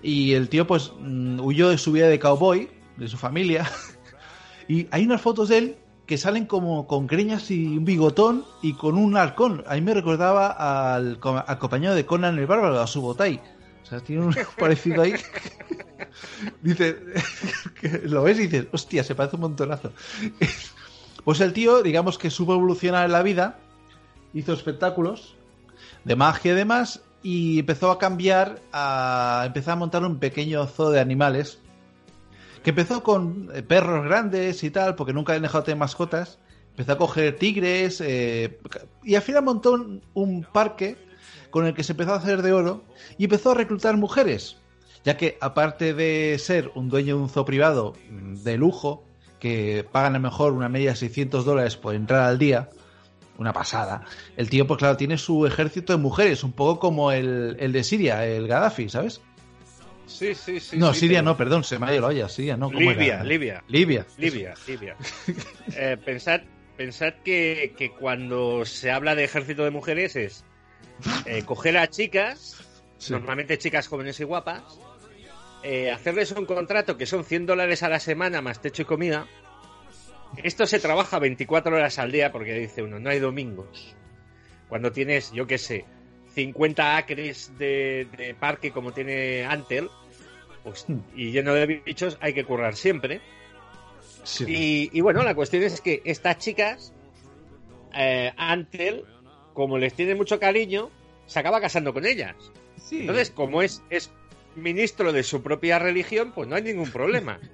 y el tío, pues, mm, huyó de su vida de cowboy, de su familia. (laughs) y hay unas fotos de él que salen como con greñas y un bigotón y con un halcón. A mí me recordaba al, compañero de Conan el Bárbaro, a su botay. O sea, tiene un (laughs) parecido ahí. (laughs) Dice, lo ves y dices, hostia, se parece un montonazo. pues el tío, digamos que supo evolucionar en la vida, hizo espectáculos de magia y demás, y empezó a cambiar, a empezar a montar un pequeño zoo de animales que empezó con eh, perros grandes y tal, porque nunca habían dejado de tener mascotas. Empezó a coger tigres eh, y al final montó un, parque con el que se empezó a hacer de oro y empezó a reclutar mujeres, ya que aparte de ser un dueño de un zoo privado de lujo, que pagan a lo mejor una media de 600 dólares por entrar al día, una pasada. El tío, pues claro, tiene su ejército de mujeres, un poco como el, de Siria, el Gaddafi, ¿sabes? Sí, sí, sí. No, Siria no, perdón, se me ha ido la olla, Siria no. Libia, Libia. Libia. Libia, Libia. eh, pensad, pensad que, que, cuando se habla de ejército de mujeres es eh, coger a chicas, normalmente chicas jóvenes y guapas, eh, hacerles un contrato que son 100 dólares a la semana más techo y comida, esto se trabaja 24 horas al día porque dice uno, no hay domingos. Cuando tienes, yo qué sé, 50 acres de, parque como tiene Antel, pues, hmm. y lleno de bichos, hay que currar siempre. Y, bueno, la cuestión es que estas chicas, eh, Antel, como les tiene mucho cariño, se acaba casando con ellas. Entonces, como es, es ministro de su propia religión, pues no hay ningún problema. (laughs)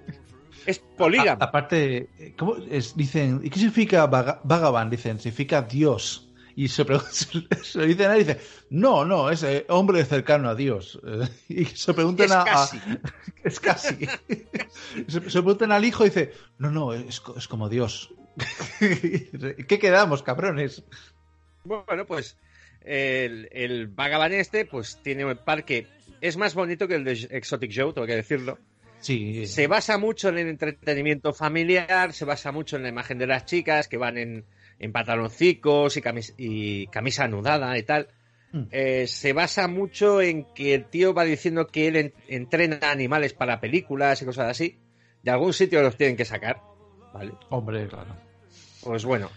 es polígamo. aparte, ¿cómo dicen, ¿y qué significa Vagaban? Dicen, significa Dios. Y se, (laughs) se, le dicen a él y dice, no, no, es eh, hombre cercano a Dios. (laughs) y se preguntan a, casi. (laughs) Es casi. se, preguntan al hijo y dice, no, no, es, es como Dios. ¿Qué quedamos, cabrones? Bueno, pues el, el Vagaban este, pues tiene un parque. Es más bonito que el de Exotic Joe, tengo que decirlo. Sí. Se basa mucho en el entretenimiento familiar, se basa mucho en la imagen de las chicas que van en, en pantaloncicos y, y camisa anudada y tal. Mm. Eh, se basa mucho en que el tío va diciendo que él entrena animales para películas y cosas así. De algún sitio los tienen que sacar. ¿Vale? Hombre, claro. Pues bueno.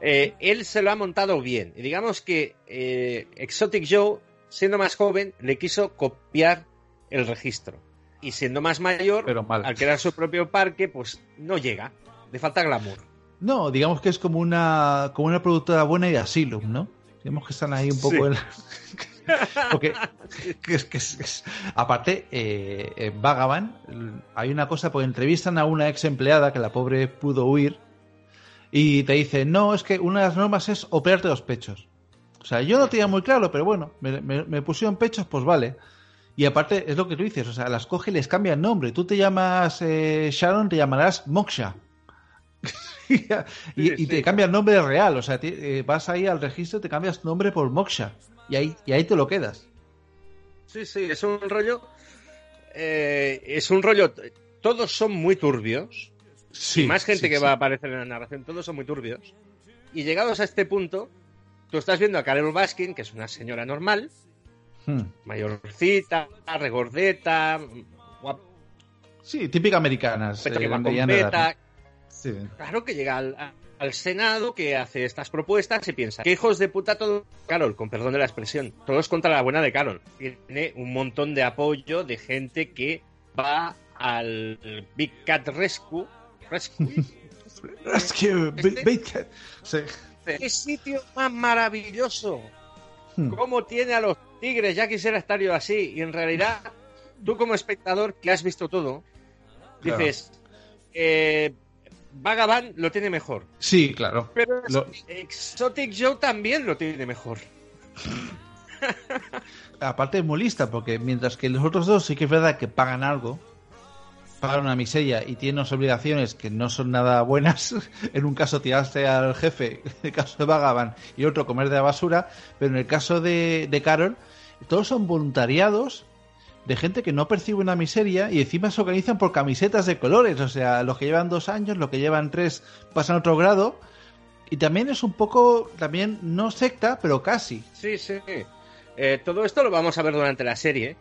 Eh, él se lo ha montado bien. Y digamos que eh, Exotic Joe, siendo más joven, le quiso copiar el registro. Y siendo más mayor, al crear su propio parque, pues no llega. Le falta glamour. No, digamos que es como una, como una productora buena y Asylum, ¿no? Digamos que están ahí un poco en... (laughs) Porque es, que es, aparte, eh, en Vagaban hay una cosa, porque entrevistan a una ex empleada que la pobre pudo huir y te dice, no, es que una de las normas es operarte los pechos. O sea, yo no tenía muy claro, pero bueno, me, me, pusieron pechos, pues vale. Y aparte, es lo que tú dices, o sea, las coge y les cambia el nombre. Tú te llamas eh, Sharon, te llamarás Moksha. (laughs) y, te cambia el nombre real. O sea, eh, vas ahí al registro, te cambias nombre por Moksha. Y ahí, y ahí te lo quedas. Sí, sí, es un rollo. Eh, es un rollo. Todos son muy turbios. Sí, y más gente que va a aparecer en la narración, todos son muy turbios. Y llegados a este punto, tú estás viendo a Carol Baskin, que es una señora normal, hmm. mayorcita, regordeta. Sí, típica americana. Eh, Claro que llega al, Senado, que hace estas propuestas y piensa, ¿qué hijos de puta todo? Carol, con perdón de la expresión, todos contra la buena de Carol. Tiene un montón de apoyo de gente que va al Big Cat Rescue. Rescue. (laughs) Rescue, Big, Cat. ¿Qué sitio más maravilloso? Hmm. ¿Cómo tiene a los tigres? Ya quisiera estar yo así. Y en realidad, tú como espectador que has visto todo, dices, eh, Vagabond lo tiene mejor. Sí, claro. Pero Exotic Joe también lo tiene mejor. (laughs) Aparte es muy lista, porque mientras que los otros dos sí que es verdad que pagan algo, pagan una miseria y tienen unas obligaciones que no son nada buenas. (laughs) en un caso tiraste al jefe, en el caso de Vagabond, y otro comer de la basura, pero en el caso de, de Carol, todos son voluntariados de gente que no percibe una miseria y encima se organizan por camisetas de colores. O sea, los que llevan dos años, los que llevan tres pasan a otro grado. Y también es un poco, también no secta, pero casi. Sí, sí. Eh, todo esto lo vamos a ver durante la serie.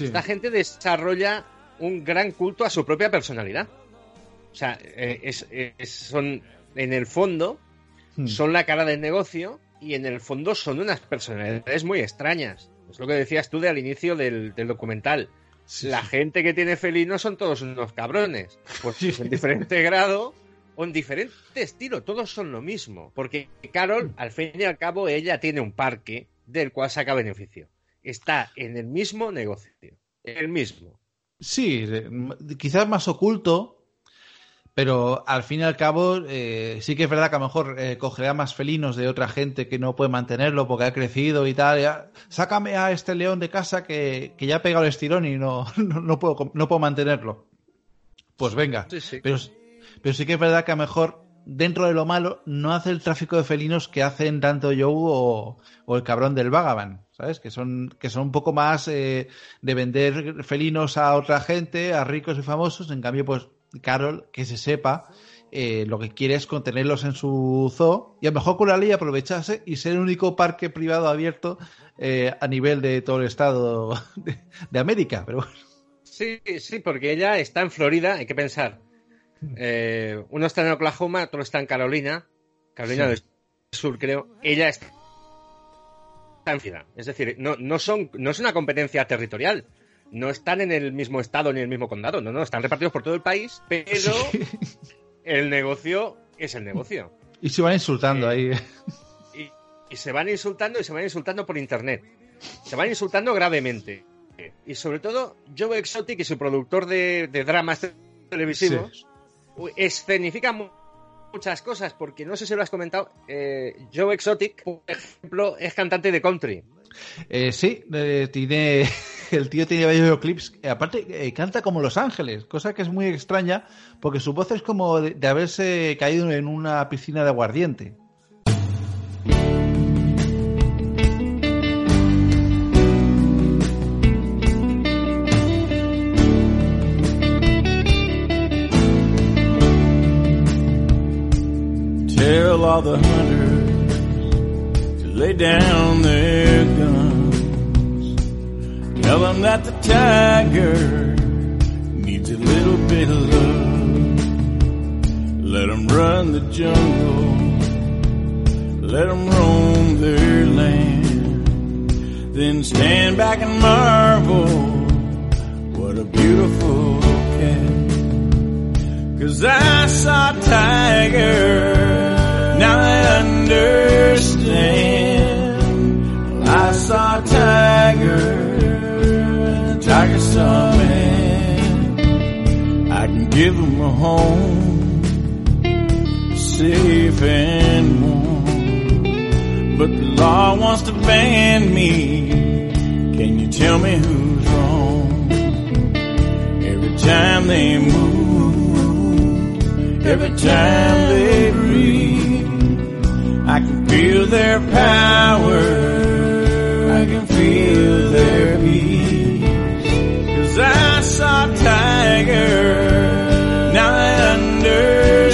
Esta gente desarrolla un gran culto a su propia personalidad. O sea, eh, son, en el fondo, hmm. son la cara del negocio y en el fondo son unas personalidades muy extrañas. Es lo que decías tú de al inicio del, documental. la gente que tiene felinos son todos unos cabrones. Pues en diferente grado o en diferente estilo. Todos son lo mismo. Porque Carol, al fin y al cabo, ella tiene un parque del cual saca beneficio. Está en el mismo negocio. El mismo. Sí, quizás más oculto, pero al fin y al cabo, eh, sí que es verdad que a lo mejor eh, cogerá más felinos de otra gente que no puede mantenerlo porque ha crecido y tal. sácame a este león de casa que, ya ha pegado el estirón y no, (laughs) no, puedo, no puedo mantenerlo. Pues venga. Pero, pero sí que es verdad que a lo mejor, dentro de lo malo, no hace el tráfico de felinos que hacen tanto Joe o, el cabrón del Vagaban. ¿Sabes? Que son, que son un poco más eh, de vender felinos a otra gente, a ricos y famosos. En cambio, pues Carol, que se sepa, eh, lo que quiere es contenerlos en su zoo y a lo mejor con la ley aprovecharse y ser el único parque privado abierto eh, a nivel de todo el estado (laughs) de, América. Pero Sí, sí, porque ella está en Florida, hay que pensar. Eh, uno está en Oklahoma, otro está en Carolina, Carolina del Sur, creo. Ella está distancia. Es decir, no, no, son, no es una competencia territorial. No están en el mismo estado ni en el mismo condado. No, no, están repartidos por todo el país, pero el negocio es el negocio. Y se van insultando ahí. Y, y, se van insultando y se van insultando por internet. Se van insultando gravemente. Y sobre todo, Joe Exotic y su productor de, dramas televisivos escenifican muchas cosas, porque no sé si lo has comentado, eh, Joe Exotic, por ejemplo, es cantante de country. Eh, sí, eh, tiene, el tío tiene varios clips. Aparte, canta como Los Ángeles, cosa que es muy extraña, porque su voz es como de haberse caído en una piscina de aguardiente. tell all the hunters to lay down their guns. Tell them that the tiger needs a little bit of love. Let them run the jungle. Let them roam their land. Then stand back and marvel. What a beautiful cat. Cause I saw tiger now I understand. I saw tiger, man. I can give him a home, safe and warm. But the law wants to ban me. Can you tell me who's wrong? Every time they move, every time they breathe. I can feel their power. I can feel their peace. I saw a tiger. Now I under.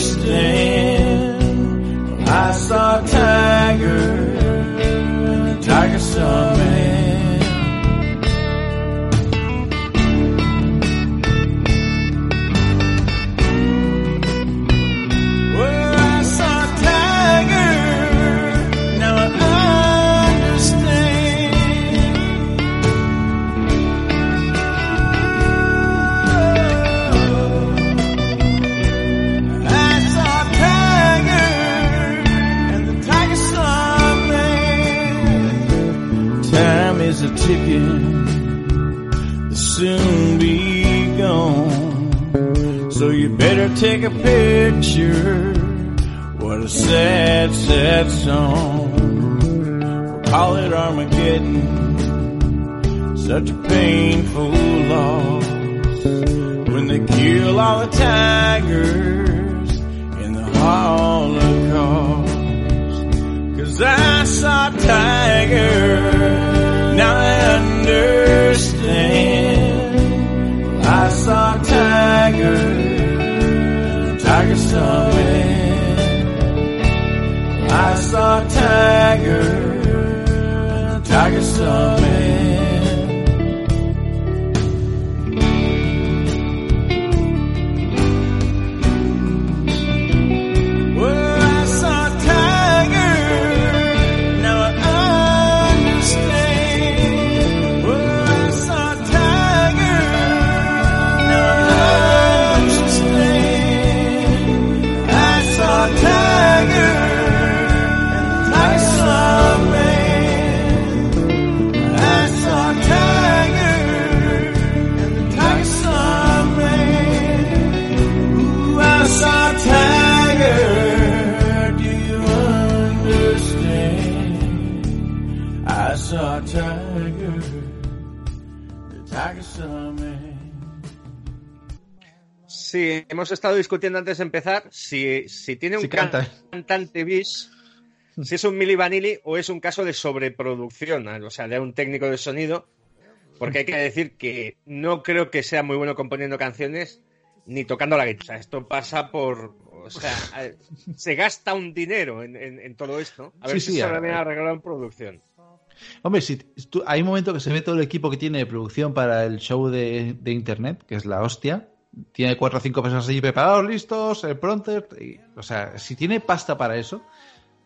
Hemos estado discutiendo antes de empezar si, tiene un cantante bis, si es un Milli Vanilli o es un caso de sobreproducción, o sea, de un técnico de sonido, porque hay que decir que no creo que sea muy bueno componiendo canciones ni tocando la guitarra. esto pasa por. O sea, (laughs) se gasta un dinero en, todo esto. A ver si se lo a arreglar en producción. Hombre, si hay un momento que se ve todo el equipo que tiene de producción para el show de, de internet, que es la hostia, tiene cuatro o cinco personas allí preparados, listos, el pronter. o sea, si tiene pasta para eso,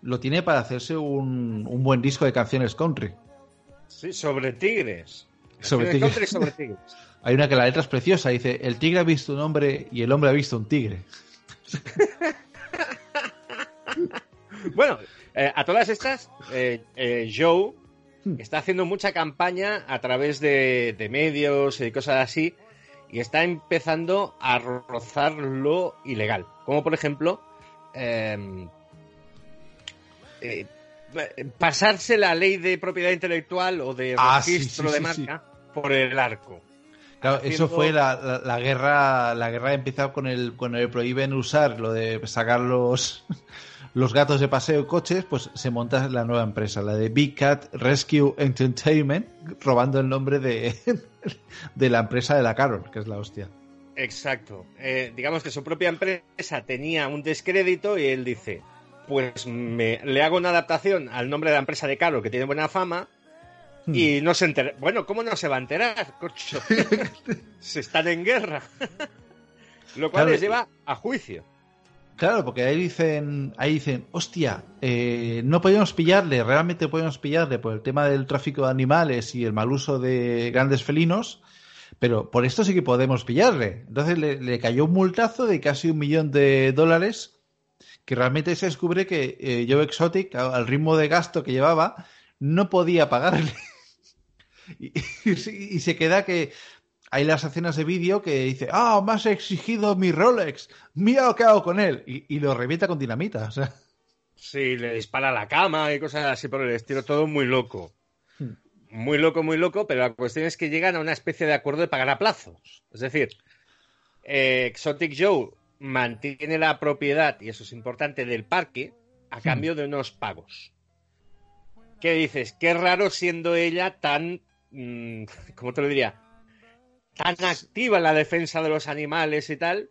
lo tiene para hacerse un, buen disco de canciones country. Sí, sobre tigres. Sobre tigres. sobre tigres. (laughs) Hay una que la letra es preciosa, dice, el tigre ha visto un hombre y el hombre ha visto un tigre. (laughs) bueno, eh, a todas estas, eh, eh, Joe hmm. está haciendo mucha campaña a través de, medios y cosas así, y está empezando a rozar lo ilegal. Como por ejemplo, em, pasarse la ley de propiedad intelectual o de ah, registro de marca por el arco. Claro, eso fue la, la, guerra, la guerra empezó con el, cuando le prohíben usar lo de sacar los, los gatos de paseo coches, pues se monta la nueva empresa, la de Big Cat Rescue Entertainment, robando el nombre de, (laughs) de la empresa de la Carol, que es la hostia. Exacto. Eh, digamos que su propia empresa tenía un descrédito y él dice, pues me, le hago una adaptación al nombre de la empresa de Carol, que tiene buena fama, y hmm. no se entera. Bueno, ¿cómo no se va a enterar, cocho? (laughs) se están en guerra. (laughs) Lo cual les lleva a juicio. Claro, porque ahí dicen, ahí dicen, hostia, eh, no podemos pillarle, realmente podemos pillarle por el tema del tráfico de animales y el mal uso de grandes felinos, pero por esto sí que podemos pillarle. Entonces le, cayó un multazo de casi un millón de dólares, que realmente se descubre que eh, Joe Exotic, al ritmo de gasto que llevaba, no podía pagarle. (laughs) y, se queda que hay las escenas de vídeo que dice, ah, me has exigido mi Rolex, mira lo que hago con él, y, lo revienta con dinamita, o sea. Sí, le dispara a la cama y cosas así por el estilo, todo muy loco. Hmm. Muy loco, muy loco, pero la cuestión es que llegan a una especie de acuerdo de pagar a plazos. Es decir, eh, Exotic Joe mantiene la propiedad, y eso es importante, del parque a hmm. cambio de unos pagos. ¿Qué dices? Qué raro siendo ella tan Mm, (laughs) ¿cómo te lo diría? Tan activa en la defensa de los animales y tal.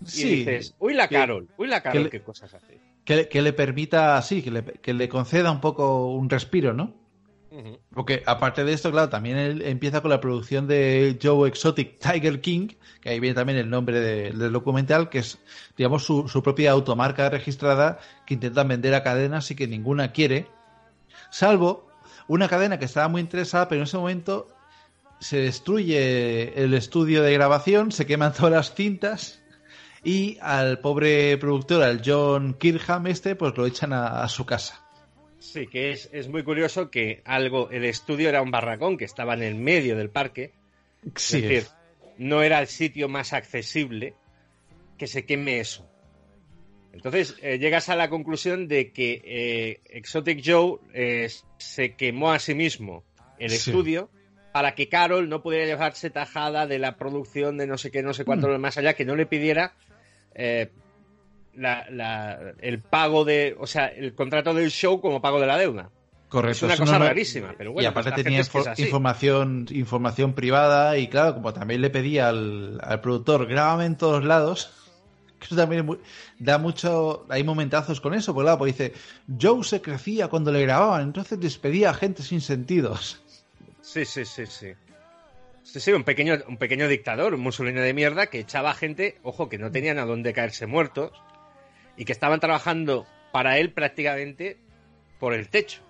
Y dices, uy la Carol, uy la Carol, qué cosas hace. Que, le permita, sí, que le, conceda un poco un respiro, ¿no? Porque aparte de esto, claro, también él empieza con la producción de Joe Exotic Tiger King, que ahí viene también el nombre del documental, que es, digamos, su, su, propia automarca registrada que intentan vender a cadenas y que ninguna quiere, salvo una cadena que estaba muy interesada, pero en ese momento se destruye el estudio de grabación, se queman (laughs) todas las cintas y al pobre productor, al John Kirkham este, pues lo echan a, su casa. Sí, que es, muy curioso que algo, el estudio era un barracón que estaba en el medio del parque. es decir, no era el sitio más accesible que se queme eso. Entonces eh, llegas a la conclusión de que eh, Exotic Joe eh, se quemó a sí mismo el estudio para que Carol no pudiera llevarse tajada de la producción de no sé qué, no sé cuánto, mm. más allá, que no le pidiera el pago de, o sea, el contrato del show como pago de la deuda. Correcto. Es una cosa rarísima, pero bueno. Y aparte tenía información, información privada y claro, como también le pedía al, al productor, grábame en todos lados (laughs) eso también da mucho. Hay momentazos con eso, pues, pues dice: Joe se crecía cuando le grababan, entonces despedía a gente sin sentidos. Sí, sí, sí, sí. Sí, sí, un pequeño, un pequeño dictador, un Mussolini de mierda que echaba gente, ojo, que no tenían a dónde caerse muertos y que estaban trabajando para él prácticamente por el techo.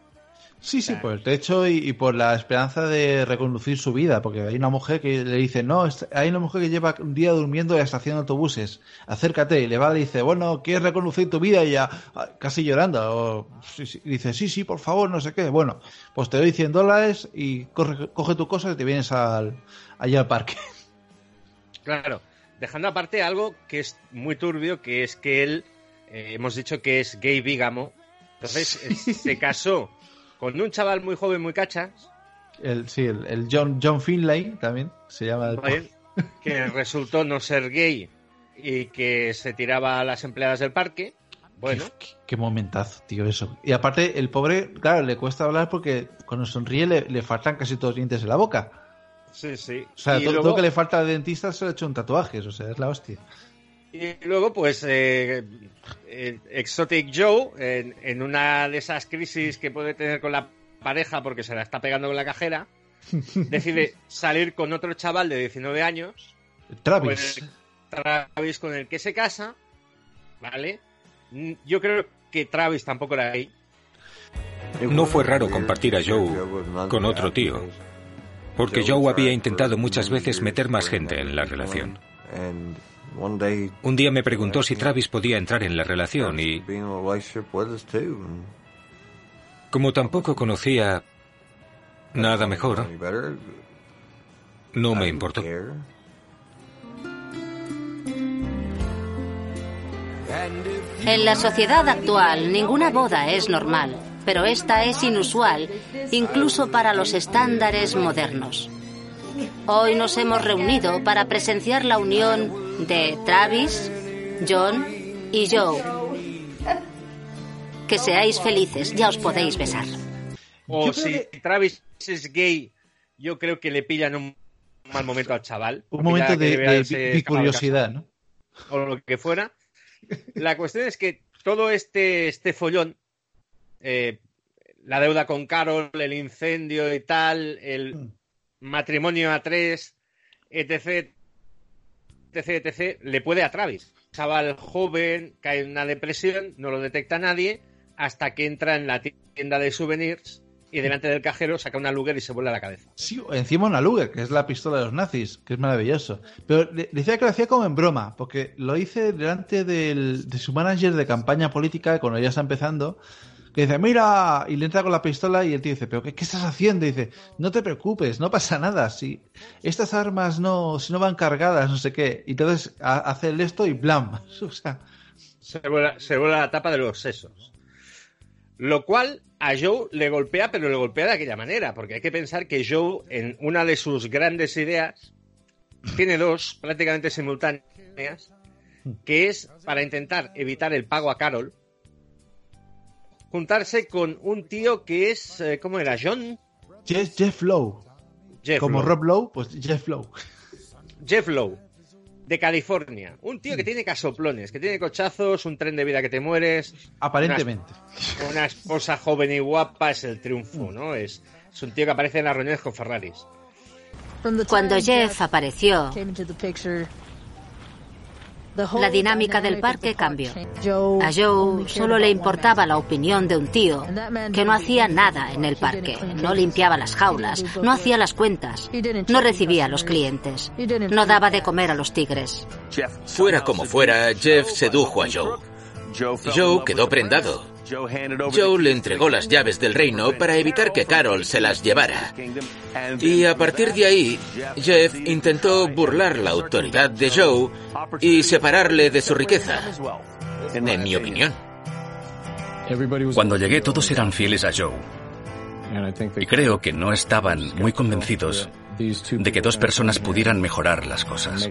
Sí, sí, por el techo y, por la esperanza de reconducir su vida, porque hay una mujer que le dice, no, hay una mujer que lleva un día durmiendo en la estación de autobuses, acércate, y le va y dice, bueno, ¿quieres reconducir tu vida? Y ella, ah, casi llorando, o, dice, sí, sí, por favor, no sé qué, bueno, pues te doy 100 dólares y coge tu cosa y te vienes al, allá al parque. Claro, dejando aparte algo que es muy turbio, que es que él, eh, hemos dicho que es gay bígamo, entonces (laughs) se casó con un chaval muy joven, muy cachas. El, sí, el, John, John Finlay también se llama. El... (laughs) que resultó no ser gay y que se tiraba a las empleadas del parque. Bueno. Qué, momentazo, tío, eso. Y aparte, el pobre, claro, le cuesta hablar porque cuando sonríe le, faltan casi todos los dientes en la boca. Sí, sí. O sea, todo lo que le falta al dentista se le ha hecho un tatuaje, o sea, es la hostia. Y luego, pues, eh, Exotic Joe, en, una de esas crisis que puede tener con la pareja porque se la está pegando con la cajera, (laughs) decide salir con otro chaval de 19 años. Travis. Travis con el que se casa, ¿vale? Yo creo que Travis tampoco era ahí. No fue raro compartir a Joe con otro tío, porque Joe había intentado muchas veces meter más gente en la relación. Un día me preguntó si Travis podía entrar en la relación y... Como tampoco conocía nada mejor, no me importó. En la sociedad actual, ninguna boda es normal, pero esta es inusual, incluso para los estándares modernos. Hoy nos hemos reunido para presenciar la unión de Travis, John y Joe. Que seáis felices, ya os podéis besar. O si Travis es gay, yo creo que le pillan un mal momento al chaval. Un momento de, curiosidad, ¿no? O lo que fuera. La cuestión es que todo este, este follón, eh, la deuda con Carol, el incendio y tal, el mm. Matrimonio a tres, etc, etc, etc, le puede a Travis. Chaval joven, cae en una depresión, no lo detecta nadie, hasta que entra en la tienda de souvenirs y delante del cajero saca una Luger y se vuelve a la cabeza. Sí, encima una Luger, que es la pistola de los nazis, que es maravilloso. Pero decía que lo hacía como en broma, porque lo hice delante de su manager de campaña política cuando ya está empezando, que dice, mira, y le entra con la pistola y el tío dice, pero ¿qué, estás haciendo? Y dice, no te preocupes, no pasa nada, si estas armas no, si no van cargadas, no sé qué. Y entonces hace esto y blam. (laughs) Se vuelve, se vuelve la tapa de los sesos. Lo cual a Joe le golpea, pero le golpea de aquella manera, porque hay que pensar que Joe, en una de sus grandes ideas, tiene dos prácticamente simultáneas, que es para intentar evitar el pago a Carol, juntarse con un tío que es, eh, ¿cómo era? John. Jeff, Jeff Lowe. Como Rob Lowe, pues Jeff Lowe. Jeff Lowe de California. Un tío que tiene casoplones, que tiene cochazos, un tren de vida que te mueres. Aparentemente. Una, esposa joven y guapa es el triunfo, ¿no? Es, es un tío que aparece en las reuniones con Ferraris. Cuando Jeff apareció, la dinámica del parque cambió. A Joe solo le importaba la opinión de un tío que no hacía nada en el parque, no limpiaba las jaulas, no hacía las cuentas, no recibía a los clientes, no daba de comer a los tigres. Fuera como fuera, Jeff sedujo a Joe. Joe quedó prendado. Joe le entregó las llaves del reino para evitar que Carol se las llevara. Y a partir de ahí, Jeff intentó burlar la autoridad de Joe y separarle de su riqueza, en mi opinión. Cuando llegué todos eran fieles a Joe. Y creo que no estaban muy convencidos de que dos personas pudieran mejorar las cosas.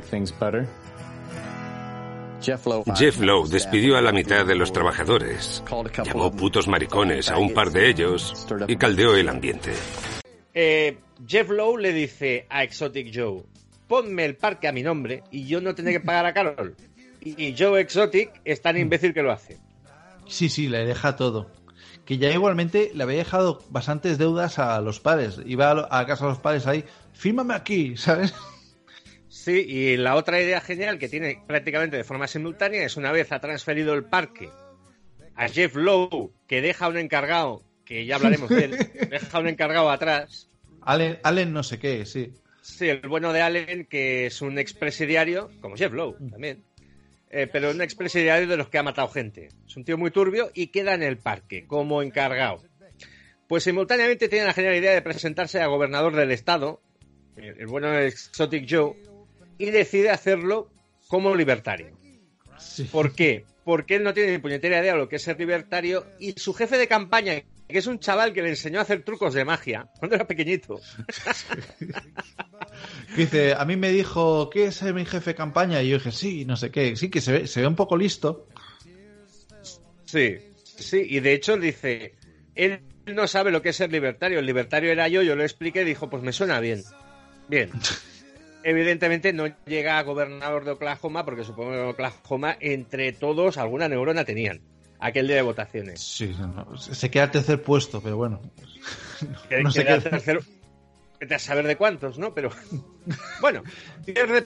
Jeff Lowe despidió a la mitad de los trabajadores, llamó putos maricones a un par de ellos y caldeó el ambiente. Eh, Jeff Lowe le dice a Exotic Joe, ponme el parque a mi nombre y yo no tendré que pagar a Carol. Y Joe Exotic es tan imbécil que lo hace. Sí, sí, le deja todo. Que ya igualmente le había dejado bastantes deudas a los padres. Iba a casa de los padres ahí, fírmame aquí, (laughs) ¿sabes? Sí, y la otra idea genial que tiene prácticamente de forma simultánea es una vez ha transferido el parque a Jeff Lowe, que deja un encargado, que ya hablaremos de él, (laughs) deja un encargado atrás. Allen, Allen no sé qué, sí. Sí, el bueno de Allen, que es un expresidiario, como Jeff Lowe también, eh, pero un expresidiario de los que ha matado gente. Es un tío muy turbio y queda en el parque como encargado. Pues simultáneamente tiene la genial idea de presentarse a gobernador del estado, el bueno Exotic Joe, y decide hacerlo como libertario. ¿Por qué? Porque él no tiene ni puñetera idea de lo que es ser libertario y su jefe de campaña, que es un chaval que le enseñó a hacer trucos de magia cuando era pequeñito. (laughs) Dice, a mí me dijo, ¿qué es mi jefe de campaña? Y yo dije, sí, no sé qué, sí, que se ve, se ve un poco listo. Sí, sí, y de hecho dice, él no sabe lo que es ser libertario, el libertario era yo, yo lo expliqué dijo, pues me suena bien. Bien. (laughs) Evidentemente no llega a gobernador de Oklahoma porque supongo que Oklahoma entre todos alguna neurona tenían aquel día de votaciones. Sí, se queda al tercer puesto, pero bueno. (laughs) no sé qué. Tercero, a saber de cuántos, ¿no? Pero (laughs) bueno, pierde,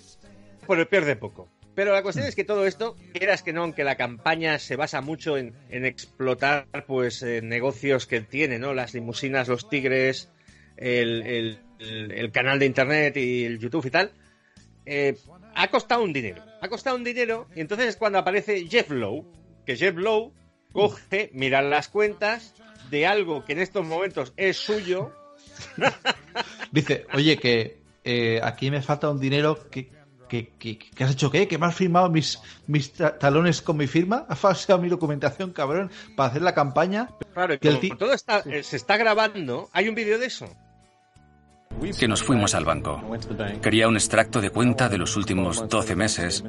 pero pierde poco. Pero la cuestión es que todo esto, quieras que no, aunque la campaña se basa mucho en, explotar pues eh, negocios que tiene, ¿no? Las limusinas, los tigres, el, canal de internet y el YouTube y tal, eh, ha costado un dinero. Ha costado un dinero y entonces es cuando aparece Jeff Lowe, que Jeff Lowe coge, mira las cuentas de algo que en estos momentos es suyo. (laughs) Dice, oye, que eh, aquí me falta un dinero que, que, has hecho qué? ¿Que me has firmado mis, mis talones con mi firma? (laughs) ¿Has falseado mi documentación, cabrón, para hacer la campaña? Claro, que todo está, eh, se está grabando. ¿Hay un vídeo de eso? Que nos fuimos al banco. Quería un extracto de cuenta de los últimos 12 meses,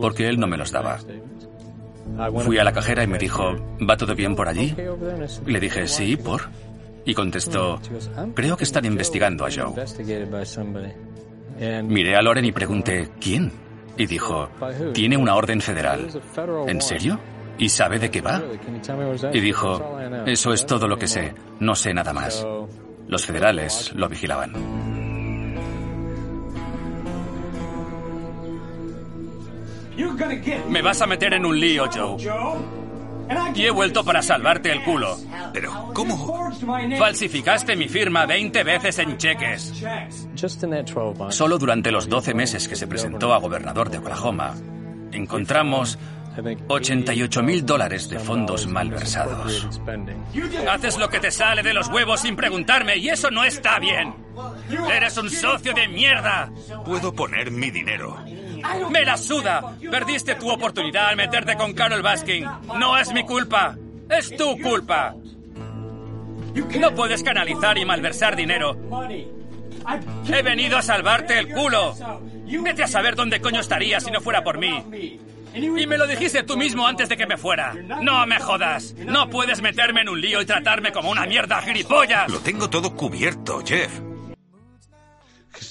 porque él no me los daba. Fui a la cajera y me dijo, ¿va todo bien por allí? Le dije, sí, ¿por? Y contestó, creo que están investigando a Joe. Miré a Loren y pregunté, ¿quién? Y dijo, tiene una orden federal. ¿En serio? ¿Y sabe de qué va? Y dijo, eso es todo lo que sé, no sé nada más. Los federales lo vigilaban. Me vas a meter en un lío, Joe. Y he vuelto para salvarte el culo. Pero, ¿cómo? Falsificaste mi firma 20 veces en cheques. Solo durante los 12 meses que se presentó a gobernador de Oklahoma, encontramos 88 mil dólares de fondos malversados. Haces lo que te sale de los huevos sin preguntarme y eso no está bien. Eres un socio de mierda. Puedo poner mi dinero. ¡Me la suda! Perdiste tu oportunidad al meterte con Carol Baskin. No es mi culpa. Es tu culpa. No puedes canalizar y malversar dinero. He venido a salvarte el culo. Vete a saber dónde coño estaría si no fuera por mí. Y me lo dijiste tú mismo antes de que me fuera. No me jodas. No puedes meterme en un lío y tratarme como una mierda gilipollas. Lo tengo todo cubierto, Jeff.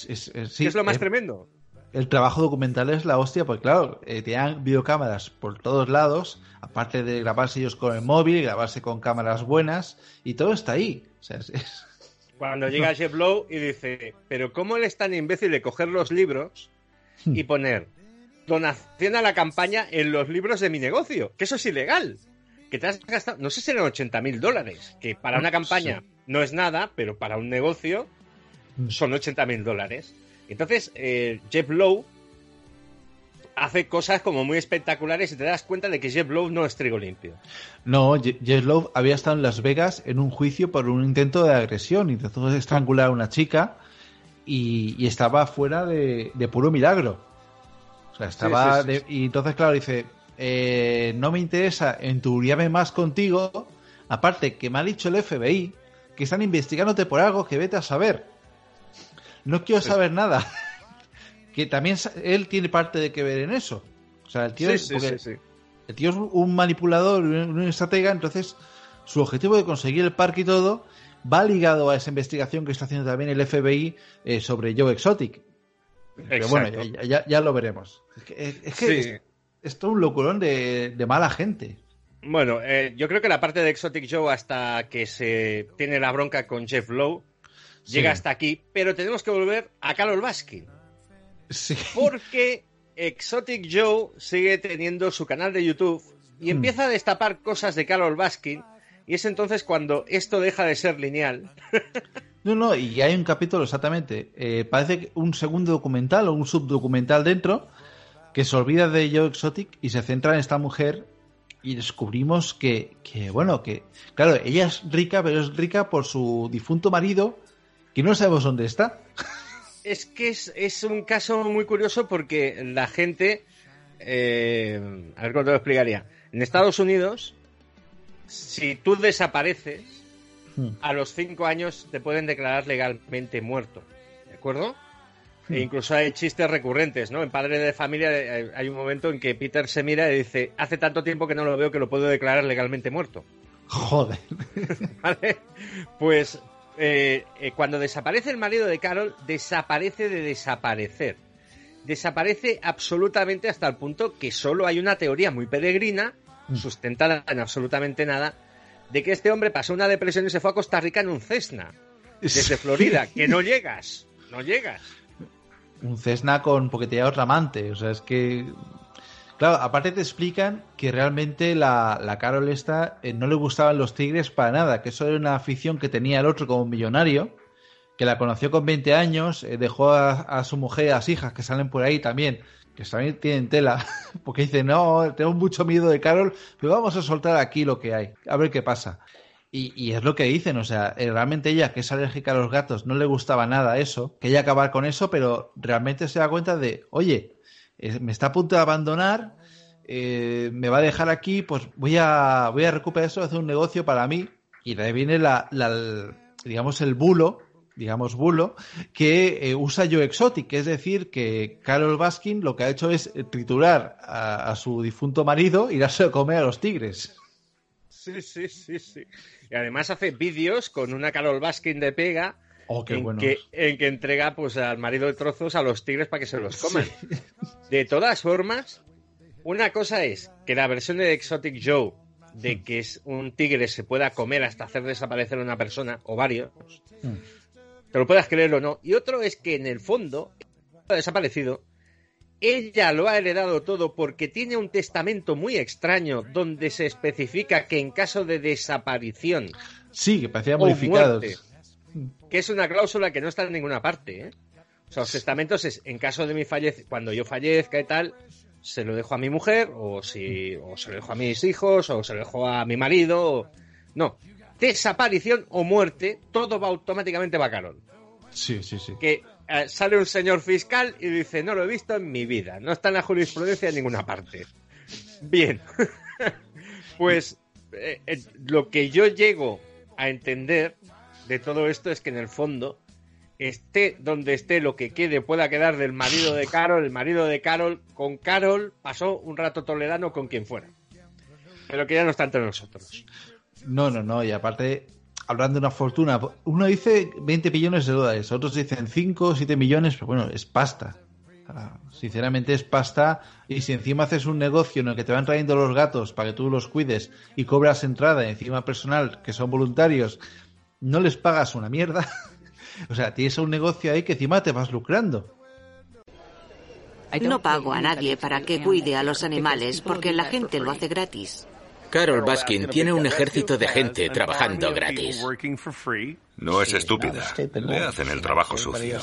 Es, es lo más tremendo? el trabajo documental es la hostia, pues claro, eh, tenían videocámaras por todos lados, aparte de grabarse ellos con el móvil, grabarse con cámaras buenas, y todo está ahí. Cuando (laughs) llega Jeff Lowe y dice, pero ¿cómo él es tan imbécil de coger los libros y poner donación a la campaña en los libros de mi negocio? Que eso es ilegal. Que te has gastado, no sé si eran 80 mil dólares, que para una campaña no es nada, pero para un negocio son 80 mil dólares. Entonces, eh, Jeff Lowe hace cosas como muy espectaculares y te das cuenta de que Jeff Lowe no es trigo limpio. No, Jeff Lowe había estado en Las Vegas en un juicio por un intento de agresión, intentó estrangular a una chica y, estaba fuera de, puro milagro. O sea, estaba... y entonces, claro, dice, eh, no me interesa enturiarme más contigo, aparte que me ha dicho el FBI que están investigándote por algo que vete a saber no quiero saber nada. (laughs) que también él tiene parte de que ver en eso. O sea, el tío, es, el tío es un manipulador, un estratega, entonces su objetivo de conseguir el parque y todo va ligado a esa investigación que está haciendo también el FBI eh, sobre Joe Exotic. Pero bueno, ya, lo veremos. Es que, es, todo un locurón de, mala gente. Bueno, eh, yo creo que la parte de Exotic Joe hasta que se tiene la bronca con Jeff Lowe llega hasta aquí, pero tenemos que volver a Carol Baskin. Sí. Porque Exotic Joe sigue teniendo su canal de YouTube y hmm. empieza a destapar cosas de Carol Baskin y es entonces cuando esto deja de ser lineal. (laughs) No, no, y hay un capítulo exactamente. Eh, parece un segundo documental o un subdocumental dentro que se olvida de Joe Exotic y se centra en esta mujer y descubrimos que, que, bueno, que, claro, ella es rica, pero es rica por su difunto marido que no sabemos dónde está. Es que es, un caso muy curioso porque la gente, eh, a ver cómo te lo explicaría, en Estados Unidos, si tú desapareces, hmm. a los cinco años te pueden declarar legalmente muerto, ¿de acuerdo? E hmm. incluso hay chistes recurrentes, ¿no? En Padre de Familia eh, hay un momento en que Peter se mira y dice, hace tanto tiempo que no lo veo que lo puedo declarar legalmente muerto. Joder. (laughs) ¿Vale? Pues eh, eh, cuando desaparece el marido de Carol, desaparece de desaparecer. Desaparece absolutamente hasta el punto que solo hay una teoría muy peregrina, mm. sustentada en absolutamente nada, de que este hombre pasó una depresión y se fue a Costa Rica en un Cessna, desde Florida, (laughs) que no llegas, no llegas. Un Cessna con porque te otra amante, o sea, es que Claro, aparte te explican que realmente la, la Carol esta eh, no le gustaban los tigres para nada, que eso era una afición que tenía el otro como millonario, que la conoció con 20 años, eh, dejó a, su mujer y a las hijas que salen por ahí también, que también tienen tela, (laughs) porque dice, no, tengo mucho miedo de Carol, pero vamos a soltar aquí lo que hay, a ver qué pasa. Y, es lo que dicen, o sea, eh, realmente ella, que es alérgica a los gatos, no le gustaba nada eso, que ella acabar con eso, pero realmente se da cuenta de, oye, me está a punto de abandonar, eh, me va a dejar aquí, pues voy a, voy a recuperar eso, hacer un negocio para mí, y de ahí viene la, digamos, el bulo, digamos bulo, que eh, usa Joe Exotic, es decir, que Carol Baskin lo que ha hecho es triturar a, a su difunto marido y darse a comer a los tigres. Sí, sí, sí, sí. Y además hace vídeos con una Carol Baskin de pega oh, en, que, en, que, entrega pues al marido de trozos a los tigres para que se los coman. De todas formas, una cosa es que la versión de Exotic Joe de hmm. que es un tigre se pueda comer hasta hacer desaparecer a una persona o varios, hmm. Te lo puedas creer o no. Y otro es que en el fondo ha desaparecido ella lo ha heredado todo porque tiene un testamento muy extraño donde se especifica que en caso de desaparición. Sí, que parecía modificado. que es una cláusula que no está en ninguna parte. ¿eh? O sea, los testamentos es en caso de mi fallez, cuando yo fallezca y tal, se lo dejo a mi mujer, o si, o se lo dejo a mis hijos, o se lo dejo a mi marido. No. Desaparición o muerte, todo va automáticamente a Carol. Sí, sí, sí. Que eh, sale un señor fiscal y dice, no lo he visto en mi vida, no está en la jurisprudencia en ninguna parte. Bien, (laughs) pues eh, eh, lo que yo llego a entender de todo esto es que en el fondo esté donde esté lo que quede pueda quedar del marido de Carol, el marido de Carol con Carol pasó un rato tolerano con quien fuera. Pero que ya no está entre nosotros. No, no, no, y aparte hablando de una fortuna. Uno dice 20 millones de dólares, otros dicen 5 o 7 millones, pero bueno, es pasta. Sinceramente es pasta y si encima haces un negocio en el que te van trayendo los gatos para que tú los cuides y cobras entrada encima personal que son voluntarios, no les pagas una mierda. (laughs) o sea, tienes un negocio ahí que encima te vas lucrando. No pago a nadie para que cuide a los animales porque la gente lo hace gratis. Carol Baskin tiene un ejército de gente trabajando gratis. No es estúpida. Le hacen el trabajo sucio.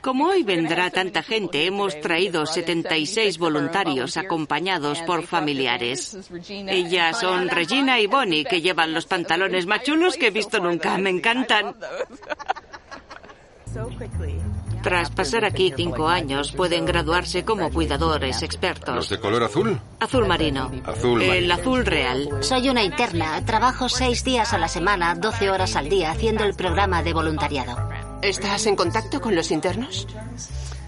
Como hoy vendrá tanta gente, hemos traído 76 voluntarios acompañados por familiares. Ellas son Regina y Bonnie, que llevan los pantalones más chulos que he visto nunca. Me encantan. Tras pasar aquí cinco años, pueden graduarse como cuidadores expertos. ¿Los de color azul? Azul marino. Azul El azul real. Soy una interna. Trabajo seis días a la semana, 12 horas al día, haciendo el programa de voluntariado. ¿Estás en contacto con los internos?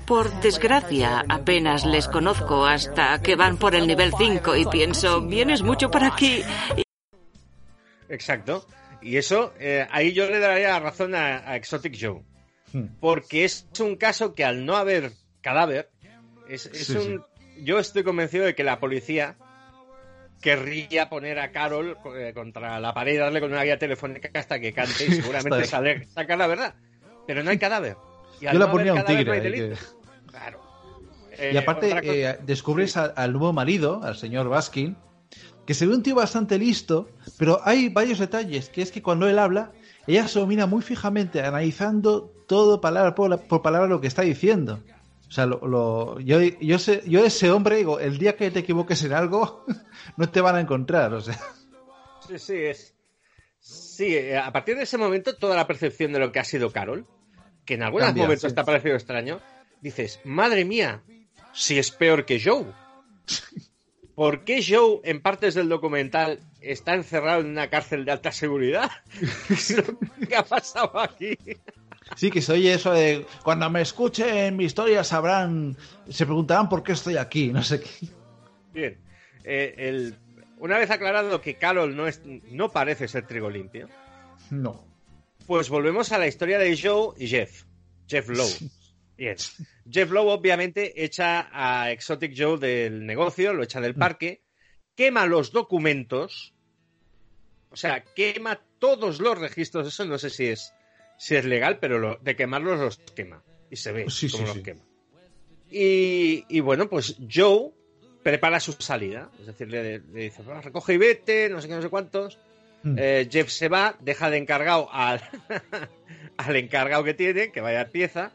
Por desgracia, apenas les conozco hasta que van por el nivel 5 y pienso, vienes mucho para aquí. Exacto. Y eso, eh, ahí yo le daría razón a Exotic Joe. Hmm. porque es un caso que al no haber cadáver, es, un... Yo estoy convencido de que la policía querría poner a Carol eh, contra la pared y darle con una guía telefónica hasta que cante y (laughs) seguramente sale, sacar la verdad. Pero no hay cadáver. Yo la ponía un tigre. Claro. y aparte, eh, descubres al nuevo marido, al señor Baskin, que se ve un tío bastante listo, pero hay varios detalles, que es que cuando él habla, ella se domina muy fijamente, analizando todo palabra por, palabra lo que está diciendo. O sea, lo, yo, yo, sé, yo ese hombre, digo, el día que te equivoques en algo, (laughs) no te van a encontrar, o sea. Sí, sí, es. Sí, eh, a partir de ese momento, toda la percepción de lo que ha sido Carol, que en algunos momentos te ha parecido extraño, dices, madre mía, si es peor que Joe. (laughs) ¿Por qué Joe, en partes del documental, está encerrado en una cárcel de alta seguridad? (laughs) ¿Qué ha pasado aquí? Sí, que se oye eso de cuando me escuchen mi historia sabrán, se preguntarán por qué estoy aquí, no sé qué. Bien, eh, una vez aclarado que Carol no, es, no parece ser trigo limpio, no. Pues volvemos a la historia de Joe y Jeff, Jeff Lowe. Bien. Jeff Lowe obviamente echa a Exotic Joe del negocio, lo echa del mm. parque, quema los documentos, o sea, quema todos los registros, eso no sé si es, si es legal, pero lo, de quemarlos los quema. Y se ve cómo los quema. Y, bueno, pues Joe prepara su salida. Es decir, le, dice, recoge y vete, no sé qué, no sé cuántos. Hmm. Eh, Jeff se va, deja de encargado al, (laughs) al encargado que tiene, que vaya a pieza.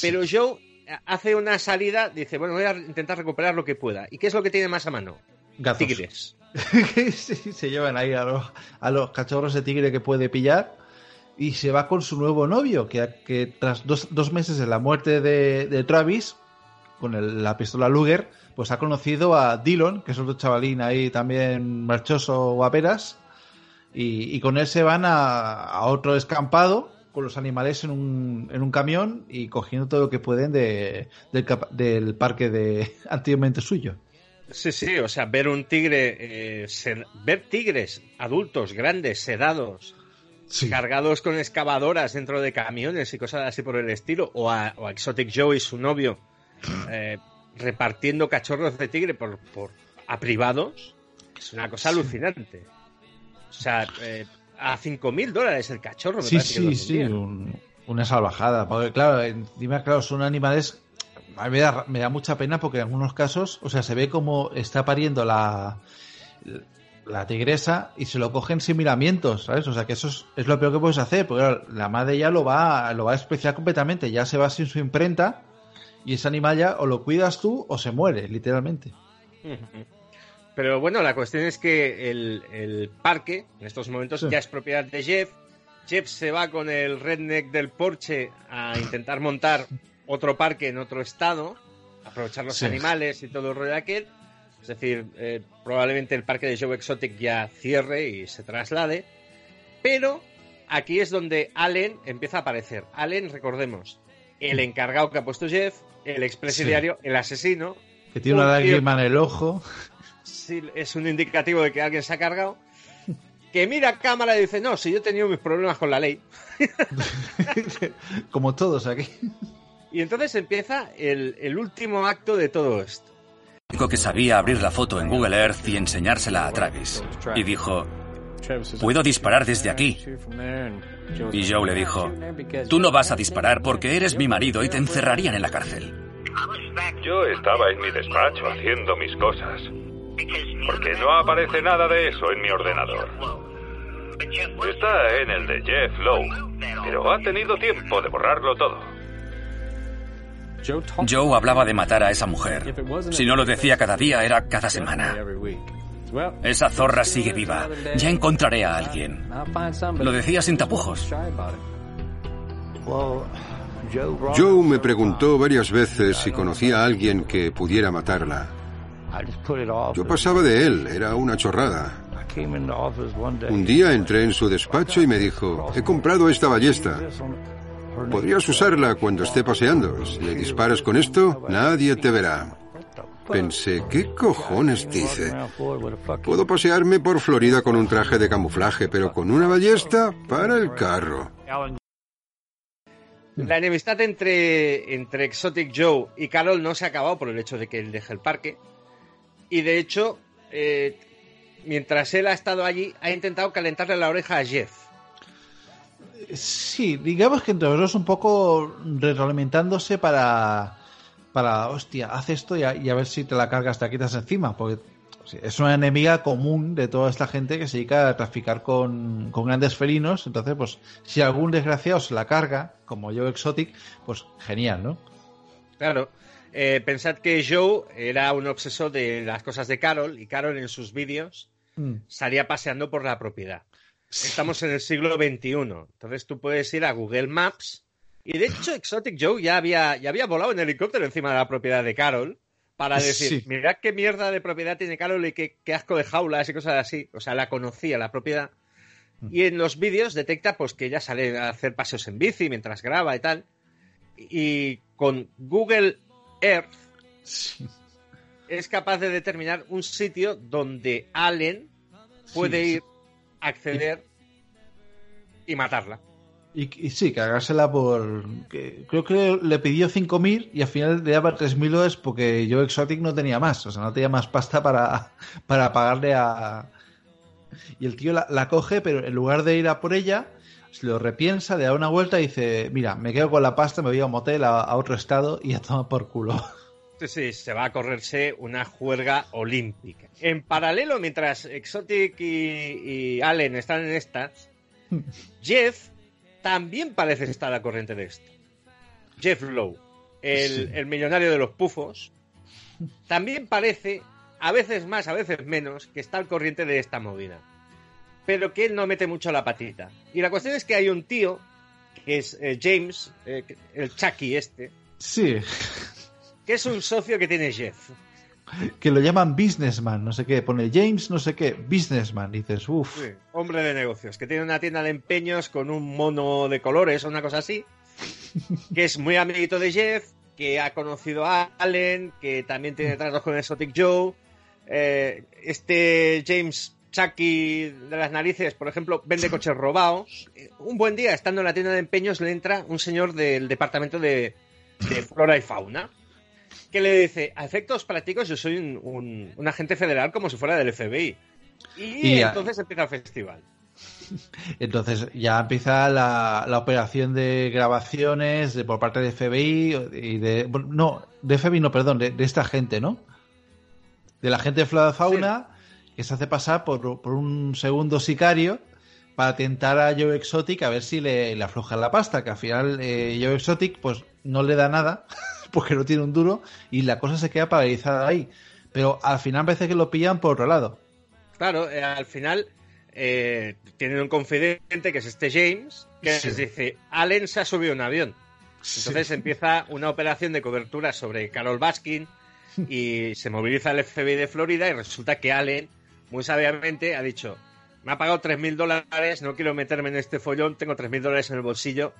Pero Joe hace una salida, dice, bueno, voy a intentar recuperar lo que pueda. ¿Y qué es lo que tiene más a mano? Tigres. (laughs) se llevan ahí a los, a los cachorros de tigre que puede pillar y se va con su nuevo novio, que, que tras dos, meses de la muerte de, Travis, con la pistola Luger, pues ha conocido a Dillon, que es otro chavalín ahí también marchoso guaperas, y, y con él se van a, otro escampado con los animales en un, en un camión y cogiendo todo lo que pueden de, del, parque de (laughs) antiguamente suyo. Sí, sí, o sea, ver un tigre, eh, ver tigres adultos, grandes, sedados, cargados con excavadoras dentro de camiones y cosas así por el estilo, o a, Exotic Joe y su novio (laughs) eh, repartiendo cachorros de tigre por, por, a privados, es una cosa alucinante. O sea, eh, a 5.000 dólares el cachorro. Me sí, sí, sí, una salvajada. Porque, claro, encima, claro, son animales. A mí me da, me da mucha pena porque en algunos casos, o sea, se ve como está pariendo la, la tigresa y se lo cogen sin miramientos, ¿sabes? O sea, que eso es, lo peor que puedes hacer, porque la madre ya lo va, lo va a despreciar completamente, ya se va sin su imprenta y ese animal ya o lo cuidas tú o se muere, literalmente. (laughs) Pero bueno, la cuestión es que el, parque en estos momentos ya es propiedad de Jeff. Jeff se va con el redneck del Porsche a intentar montar otro parque en otro estado, aprovechar los animales y todo el rollo de aquel es decir, eh, probablemente el parque de Joe Exotic ya cierre y se traslade. Pero aquí es donde Allen empieza a aparecer. Allen, recordemos, el encargado que ha puesto Jeff, el expresidiario, el asesino. Que tiene una lágrima en el ojo. Sí, es un indicativo de que alguien se ha cargado. Que mira a cámara y dice, no, si yo he tenido mis problemas con la ley. (laughs) Como todos aquí. Y entonces empieza el último acto de todo esto que sabía abrir la foto en Google Earth y enseñársela a Travis. Y dijo, puedo disparar desde aquí. Y Joe le dijo, tú no vas a disparar porque eres mi marido y te encerrarían en la cárcel. Yo estaba en mi despacho haciendo mis cosas. Porque no aparece nada de eso en mi ordenador. Está en el de Jeff Lowe, pero ha tenido tiempo de borrarlo todo. Joe hablaba de matar a esa mujer. Si no lo decía cada día, era cada semana. Esa zorra sigue viva. Ya encontraré a alguien. Lo decía sin tapujos. Joe me preguntó varias veces si conocía a alguien que pudiera matarla. Yo pasaba de él, era una chorrada. Un día entré en su despacho y me dijo, he comprado esta ballesta. Podrías usarla cuando esté paseando. Si le disparas con esto, nadie te verá. Pensé, ¿qué cojones dice? Puedo pasearme por Florida con un traje de camuflaje, pero con una ballesta para el carro. La enemistad entre, entre Exotic Joe y Carol no se ha acabado por el hecho de que él deje el parque. Y de hecho, eh, mientras él ha estado allí, ha intentado calentarle la oreja a Jeff. Sí, digamos que entre los dos un poco retroalimentándose para, para, hostia, haz esto y a, ver si te la cargas, te la quitas encima, porque es una enemiga común de toda esta gente que se dedica a traficar con, grandes felinos, entonces pues si algún desgraciado se la carga, como Joe Exotic, pues genial, ¿no? Claro. Eh, pensad que Joe era un obsesor de las cosas de Carol y Carol en sus vídeos mm. salía paseando por la propiedad. Estamos en el siglo XXI. Entonces tú puedes ir a Google Maps. Y de hecho, Exotic Joe ya había, ya había volado en helicóptero encima de la propiedad de Carol para decir, mirad qué mierda de propiedad tiene Carol y qué, asco de jaulas y cosas así. O sea, la conocía la propiedad. Mm. Y en los vídeos detecta pues que ella sale a hacer paseos en bici mientras graba y tal. Y con Google Earth es capaz de determinar un sitio donde Allen puede ir acceder y matarla. Y, sí, cagársela por. creo que le pidió 5.000 y al final le daba 3.000 dólares porque yo Exotic no tenía más. O sea, no tenía más pasta para, para pagarle a. Y el tío la, coge, pero en lugar de ir a por ella, se lo repiensa, le da una vuelta y dice, mira, me quedo con la pasta, me voy a un motel, a, otro estado y a tomar por culo. Sí, se va a correrse una juerga olímpica. En paralelo, mientras Exotic y, Allen están en estas, (laughs) Jeff también parece estar a corriente de esto. Jeff Lowe, el, el millonario de los pufos, también parece, a veces más, a veces menos, que está al corriente de esta movida pero que él no mete mucho la patita. Y la cuestión es que hay un tío, que es eh, James, eh, el Chucky este. Sí. Que es un socio que tiene Jeff. Que lo llaman businessman, no sé qué. Pone James, no sé qué, businessman. dices, uff. hombre de negocios, que tiene una tienda de empeños con un mono de colores o una cosa así. (laughs) Que es muy amiguito de Jeff, que ha conocido a Allen, que también tiene tratos con Exotic Joe. Eh, este James Chucky de las narices, por ejemplo, vende coches robados. Un buen día, estando en la tienda de empeños, le entra un señor del departamento de, flora y fauna que le dice, a efectos prácticos yo soy un, agente federal como si fuera del FBI. Y, entonces empieza el festival. (laughs) Entonces ya empieza la, operación de grabaciones de, por parte de FBI y de... No, de FBI no, perdón, de, esta gente, ¿no? De la gente de Fauna que se hace pasar por, un segundo sicario para tentar a Joe Exotic a ver si le, afloja la pasta, que al final eh, Joe Exotic pues no le da nada (laughs) porque no tiene un duro y la cosa se queda paralizada ahí. Pero al final parece que lo pillan por otro lado. Claro, eh, al final eh, tienen un confidente que es este James, que les dice, Allen se ha subido un avión. Entonces empieza una operación de cobertura sobre Carol Baskin y se moviliza el FBI de Florida y resulta que Allen muy sabiamente, ha dicho, me ha pagado 3.000 dólares, no quiero meterme en este follón, tengo 3.000 dólares en el bolsillo,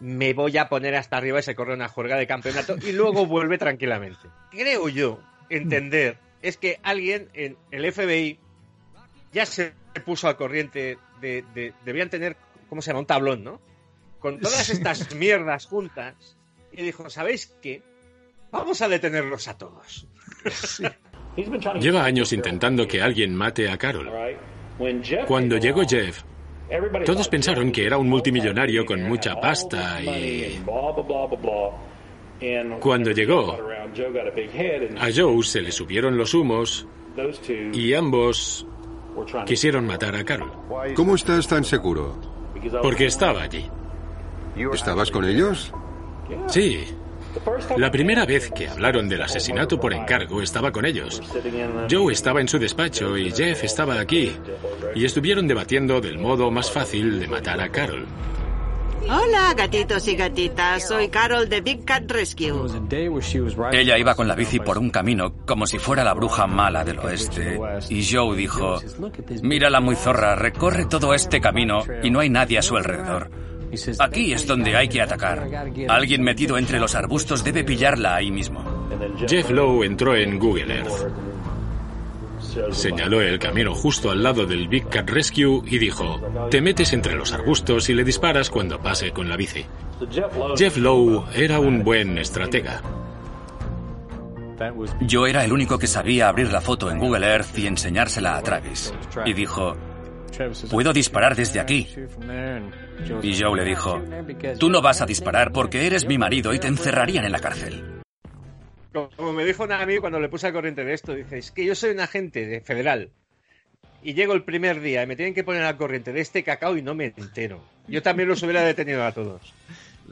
me voy a poner hasta arriba y se corre una juerga de campeonato y luego vuelve tranquilamente. Creo yo entender es que alguien en el FBI ya se puso al corriente de, debían tener, ¿cómo se llama? Un tablón, ¿no? Con todas estas mierdas juntas y dijo, ¿sabéis qué? Vamos a detenerlos a todos. Lleva años intentando que alguien mate a Carol. Cuando llegó Jeff, todos pensaron que era un multimillonario con mucha pasta y... Cuando llegó, a Joe se le subieron los humos y ambos quisieron matar a Carol. ¿Cómo estás tan seguro? Porque estaba allí. ¿Estabas con ellos? Sí, la primera vez que hablaron del asesinato por encargo estaba con ellos. Joe estaba en su despacho y Jeff estaba aquí. Y estuvieron debatiendo del modo más fácil de matar a Carol. Hola, gatitos y gatitas. Soy Carol de Big Cat Rescue. Ella iba con la bici por un camino como si fuera la bruja mala del oeste. Y Joe dijo, mírala muy zorra, recorre todo este camino y no hay nadie a su alrededor. Aquí es donde hay que atacar. Alguien metido entre los arbustos debe pillarla ahí mismo. Jeff Lowe entró en Google Earth. Señaló el camino justo al lado del Big Cat Rescue y dijo, te metes entre los arbustos y le disparas cuando pase con la bici. Jeff Lowe era un buen estratega. Yo era el único que sabía abrir la foto en Google Earth y enseñársela a Travis. Y dijo, puedo disparar desde aquí. Y Joe le dijo, tú no vas a disparar porque eres mi marido y te encerrarían en la cárcel. Como me dijo una amiga cuando le puse al corriente de esto, dice, es que yo soy un agente de federal y llego el primer día y me tienen que poner al corriente de este cacao y no me entero. Yo también los hubiera detenido a todos.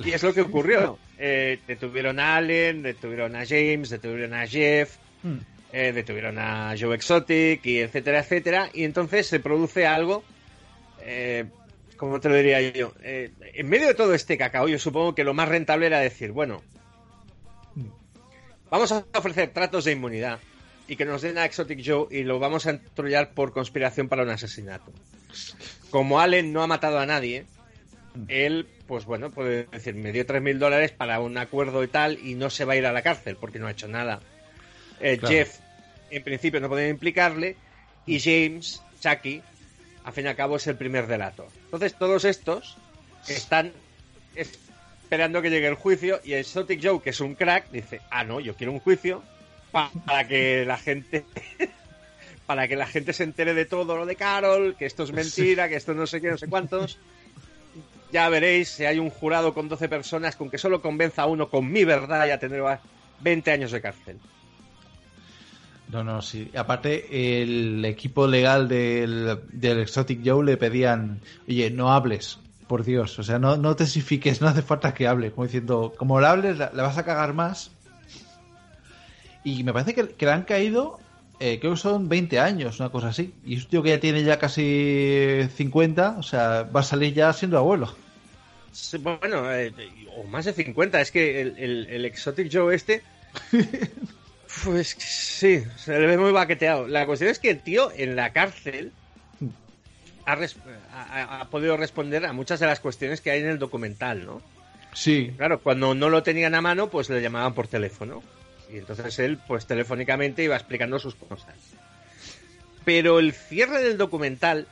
Y es lo que ocurrió. (laughs) Eh, detuvieron a Allen, detuvieron a James, detuvieron a Jeff, hmm. Eh, detuvieron a Joe Exotic, y etcétera, etcétera. Y entonces se produce algo eh, como te lo diría yo? Eh, en medio de todo este cacao, yo supongo que lo más rentable era decir, bueno, vamos a ofrecer tratos de inmunidad y que nos den a Exotic Joe y lo vamos a entrollar por conspiración para un asesinato. Como Allen no ha matado a nadie, él, pues bueno, puede decir, me dio 3.000 dólares para un acuerdo y tal y no se va a ir a la cárcel porque no ha hecho nada. Eh, Jeff, en principio, no podía implicarle y James, Chucky, al fin y al cabo es el primer delato. Entonces todos estos están esperando que llegue el juicio y el Exotic Joe, que es un crack, dice, ah, no, yo quiero un juicio para que la gente... (laughs) para que la gente se entere de todo lo de Carol, que esto es mentira, que esto no sé qué, no sé cuántos. ya veréis si hay un jurado con 12 personas con que solo convenza a uno con mi verdad ya tendrá 20 años de cárcel. No, no, sí. Aparte, el equipo legal del, del Exotic Joe le pedían, oye, no hables, por Dios, o sea, no, no tesifiques, no hace falta que hable, como diciendo, como le hables, le vas a cagar más. Y me parece que, que le han caído, eh, creo que son 20 años, una cosa así. Y es un tío que ya tiene ya casi 50, o sea, va a salir ya siendo abuelo. bueno, eh, o más de 50, es que el, el Exotic Joe este (laughs) Pues sí, se le ve muy baqueteado. La cuestión es que el tío en la cárcel ha, podido responder a muchas de las cuestiones que hay en el documental, ¿no? Sí. Claro, cuando no lo tenían a mano, pues le llamaban por teléfono. Y entonces él, pues telefónicamente iba explicando sus cosas. Pero el cierre del documental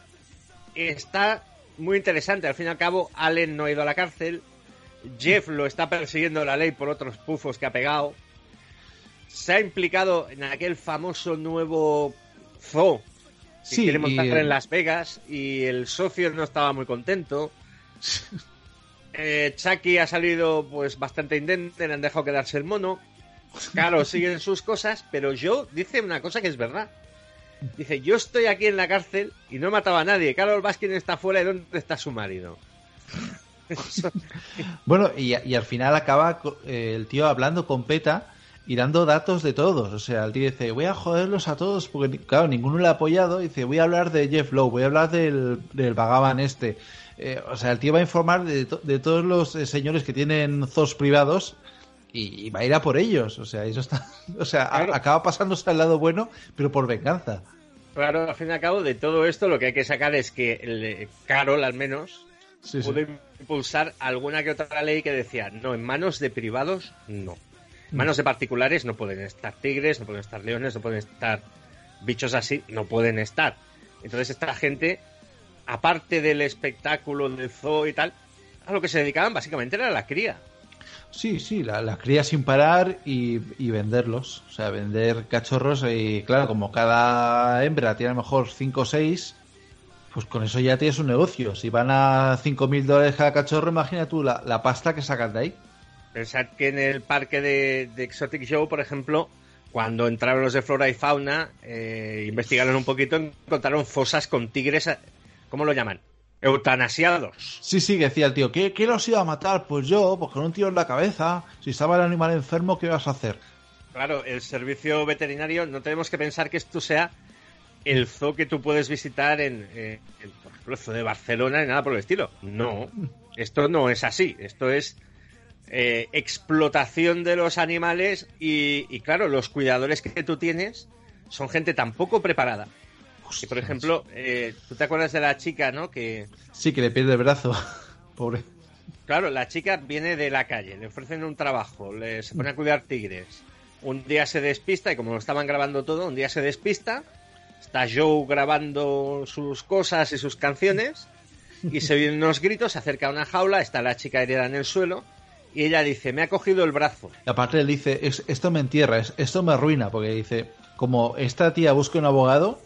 está muy interesante. Al fin y al cabo, Allen no ha ido a la cárcel. Jeff lo está persiguiendo la ley por otros pufos que ha pegado se ha implicado en aquel famoso nuevo zoo que quiere montar en Las Vegas y el socio no estaba muy contento. (laughs) eh, Chucky ha salido pues bastante indente, le han dejado quedarse el mono. Claro, (laughs) siguen sus cosas, pero yo dice una cosa que es verdad. Dice, yo estoy aquí en la cárcel y no he matado a nadie. Carol Baskin está fuera y ¿dónde está su marido? (laughs) bueno, y, al final acaba eh, el tío hablando con PETA y dando datos de todos. O sea, el tío dice, voy a joderlos a todos, porque claro, ninguno le ha apoyado. Dice, voy a hablar de Jeff Lowe, voy a hablar del, del Vagaban este. Eh, o sea, el tío va a informar de, de todos los eh, señores que tienen zoos privados y, va a ir a por ellos. O sea, eso está. (laughs) O sea, acaba pasándose al lado bueno, pero por venganza. Claro, al fin y al cabo, de todo esto lo que hay que sacar es que el, Carol, al menos, pudo impulsar alguna que otra ley que decía, no, en manos de privados, no manos de particulares no pueden estar tigres, no pueden estar leones, no pueden estar bichos así, no pueden estar. Entonces esta gente, aparte del espectáculo del zoo y tal, a lo que se dedicaban básicamente era la cría. Sí, sí, la, cría sin parar y, venderlos. O sea, vender cachorros y claro, como cada hembra tiene a lo mejor 5 o 6, pues con eso ya tienes un negocio. Si van a 5.000 dólares cada cachorro, imagina tú la, la pasta que sacan de ahí. Pensad que en el parque de, Exotic Show, por ejemplo, cuando entraron los de flora y fauna, eh, investigaron un poquito, encontraron fosas con tigres, eh, ¿cómo lo llaman? Eutanasiados. Sí, sí, decía el tío, ¿qué, qué los iba a matar? Pues yo, pues con un tiro en la cabeza. Si estaba el animal enfermo, ¿qué ibas a hacer? Claro, el servicio veterinario, no tenemos que pensar que esto sea el zoo que tú puedes visitar en, eh, por ejemplo, el zoo de Barcelona ni nada por el estilo. No, esto no es así. Esto es eh, explotación de los animales y, claro, los cuidadores que tú tienes son gente tan poco preparada. Y, por ejemplo, eh, ¿tú te acuerdas de la chica, no? Que... Sí, que le pierde el brazo. (laughs) Pobre. Claro, la chica viene de la calle, le ofrecen un trabajo, le, se pone a cuidar tigres. Un día se despista y como lo estaban grabando todo, un día se despista, está Joe grabando sus cosas y sus canciones y se vienen unos gritos, se acerca a una jaula, está la chica herida en el suelo y ella dice, me ha cogido el brazo. Y aparte él dice, esto me entierra, esto me arruina, porque dice, como esta tía busca un abogado,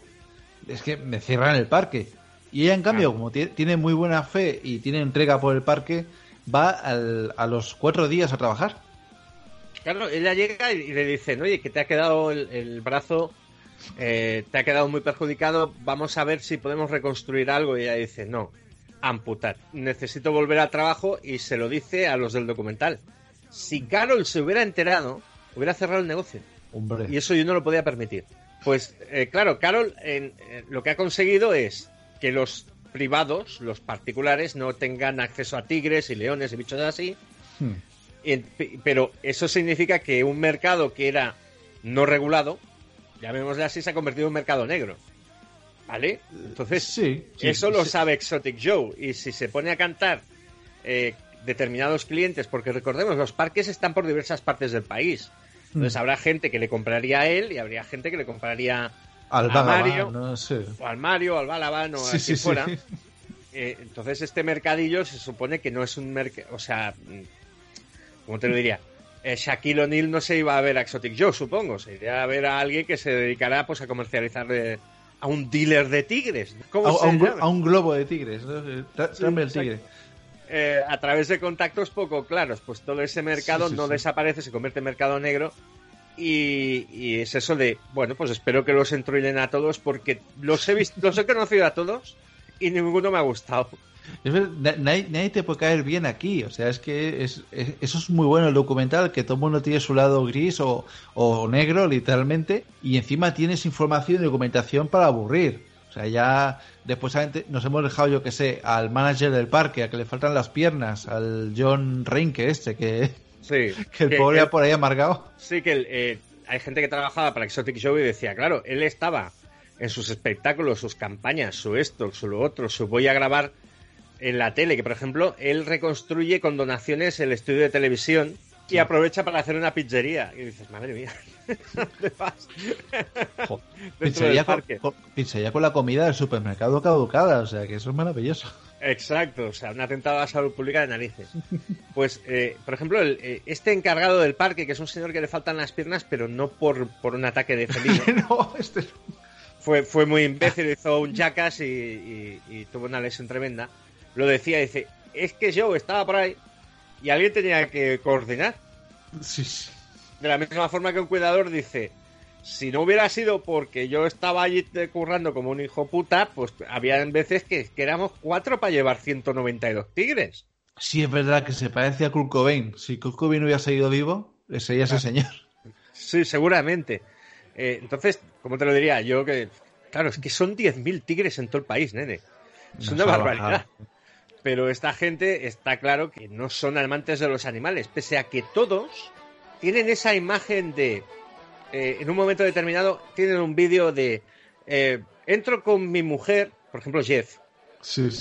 es que me cierran el parque. Y ella, en cambio, como tiene muy buena fe y tiene entrega por el parque, va a los cuatro días a trabajar. Claro, ella llega y le dice, oye, que te ha quedado el, brazo, eh, te ha quedado muy perjudicado, vamos a ver si podemos reconstruir algo. Y ella dice, no, amputar. Necesito volver al trabajo y se lo dice a los del documental. Si Carol se hubiera enterado, hubiera cerrado el negocio. Y eso yo no lo podía permitir. Pues eh, claro, Carol eh, lo que ha conseguido es que los privados, los particulares, no tengan acceso a tigres y leones y bichos así. Hmm. pero eso significa que un mercado que era no regulado, llamémosle así, se ha convertido en un mercado negro. ¿Vale? Entonces, sí, eso lo sabe Exotic Joe. Y si se pone a cantar eh, determinados clientes, porque recordemos, los parques están por diversas partes del país. Entonces hmm. habrá gente que le compraría a él y habría gente que le compraría al a Mario, o al Mario, al Balaban o a quien fuera. (laughs) Eh, entonces este mercadillo se supone que no es un mercado, o sea, mm, ¿cómo te lo diría? Eh, Shaquille O'Neal no se iba a ver a Exotic Joe, supongo. Se iría a ver a alguien que se dedicará pues, a comercializar a un dealer de tigres. ¿Cómo a, un, globo de tigres. Tráeme el tigre. eh, a través de contactos poco claros. Pues todo ese mercado no desaparece, se convierte en mercado negro. Y, es eso de, bueno, pues espero que los entruilen a todos porque los he, visto, los he conocido a todos y ninguno me ha gustado. nadie, te puede caer bien aquí. O sea, es que es, eso es muy bueno el documental, que todo el mundo tiene su lado gris o, o negro, literalmente, y encima tienes información y documentación para aburrir. O sea, ya después nos hemos dejado, yo que sé, al manager del parque, a que le faltan las piernas, al John Reinke este, que, sí, (laughs) que el pobre por ahí amargado. Sí, que eh, hay gente que trabajaba para Exotic Show y decía, claro, él estaba en sus espectáculos, sus campañas, su esto, su lo otro, su voy a grabar en la tele, que por ejemplo, él reconstruye con donaciones el estudio de televisión y aprovecha para hacer una pizzería. Y dices, madre mía, (laughs) ¿dónde vas? (laughs) Pizzería con, con, la comida del supermercado caducada, o sea que eso es maravilloso. Exacto, o sea, un atentado a la salud pública de narices. (laughs) Pues, eh, por ejemplo, el, eh, este encargado del parque, que es un señor que le faltan las piernas, pero no por, por un ataque de felino. no, este... fue, fue muy imbécil, hizo un jackass y, y tuvo una lesión tremenda. Lo decía, dice, es que yo estaba por ahí y alguien tenía que coordinar. Sí, De la misma forma que un cuidador dice, si no hubiera sido porque yo estaba allí currando como un hijo puta, pues había veces que, éramos cuatro para llevar 192 tigres. Sí, es verdad que se parece a Kurt Cobain. Si Kurt Cobain hubiera seguido vivo, sería ese señor. Sí, seguramente. Eh, entonces, ¿cómo te lo diría? Yo que... Claro, es que son 10.000 tigres en todo el país, nene. Es una barbaridad. Pero esta gente está claro que no son amantes de los animales, pese a que todos tienen esa imagen de, eh, en un momento determinado, tienen un vídeo de, eh, entro con mi mujer, por ejemplo Jeff,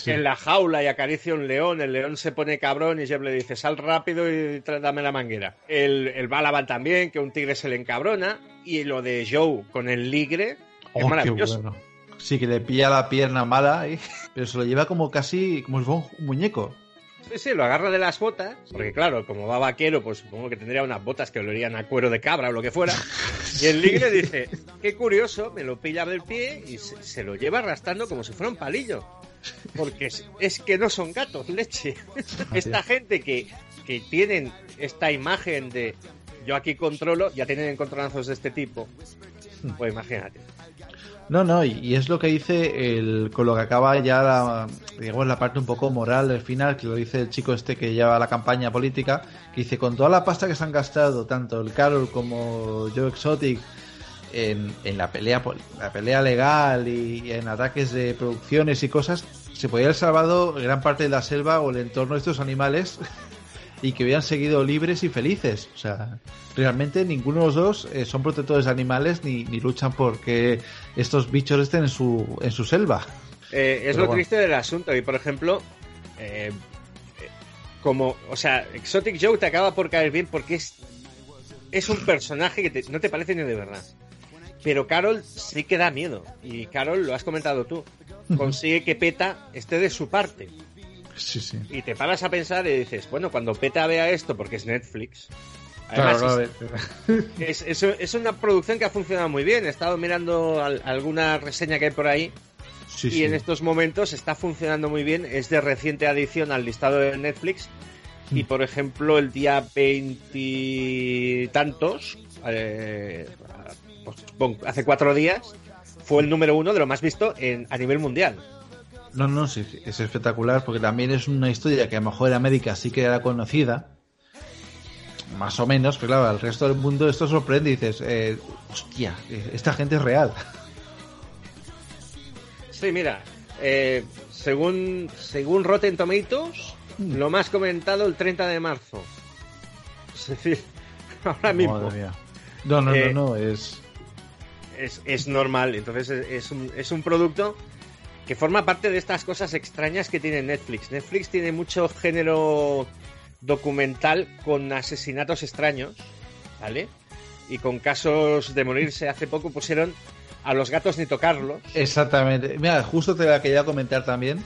en la jaula y acaricia un león, el león se pone cabrón y Jeff le dice, sal rápido y dame la manguera. El, el Balaban también, que un tigre se le encabrona, y lo de Joe con el ligre, es oh, maravilloso. Sí, que le pilla la pierna mala, ¿eh? pero se lo lleva como casi como si fuera un muñeco. Sí, sí, lo agarra de las botas, porque claro, como va vaquero, pues supongo que tendría unas botas que olerían a cuero de cabra o lo que fuera. Y el ligre (laughs) dice, qué curioso, me lo pilla del pie y se, lo lleva arrastrando como si fuera un palillo. Porque es, que no son gatos, leche. Esta gente que, que tienen esta imagen de yo aquí controlo, ya tienen encontronazos de este tipo. Pues imagínate. No, no, y, es lo que dice el, con lo que acaba ya la, digamos, la parte un poco moral del final, que lo dice el chico este que lleva la campaña política, que dice, con toda la pasta que se han gastado, tanto el Carol como Joe Exotic, en, la pelea la pelea legal y, en ataques de producciones y cosas, se podría haber salvado gran parte de la selva o el entorno de estos animales y que hubieran seguido libres y felices. O sea, realmente ninguno de los dos eh, son protectores de animales ni, ni luchan porque estos bichos estén en su, en su selva. Eh, es lo triste del asunto. Y por ejemplo, eh, como, o sea, Exotic Joe te acaba por caer bien porque es, es un personaje que no te parece ni de verdad. Pero Carol sí que da miedo. Y Carol, lo has comentado tú, consigue que PETA esté de su parte. Y te paras a pensar y dices, bueno, cuando PETA vea esto, porque es Netflix, (laughs) es, una producción que ha funcionado muy bien. He estado mirando alguna reseña que hay por ahí. y en estos momentos está funcionando muy bien. Es de reciente adición al listado de Netflix. Mm. Y por ejemplo, el día veintitantos, eh, pues, hace cuatro días, fue el número uno de lo más visto en, a nivel mundial. No, no, sí, es espectacular porque también es una historia que a lo mejor en América sí que era conocida, más o menos, pero claro, al resto del mundo esto sorprende y dices, eh, hostia, esta gente es real. Sí, mira, eh, según, según Rotten Tomatoes, mm. lo más comentado el 30 de marzo. Es decir, (laughs) ahora mismo. No, no, no, eh, no, es... es... normal, entonces es un, es un producto que forma parte de estas cosas extrañas que tiene Netflix. Netflix tiene mucho género documental con asesinatos extraños, ¿vale? Y con casos de morirse. Hace poco pusieron a los gatos ni tocarlos. Exactamente. Mira, justo te la quería comentar también,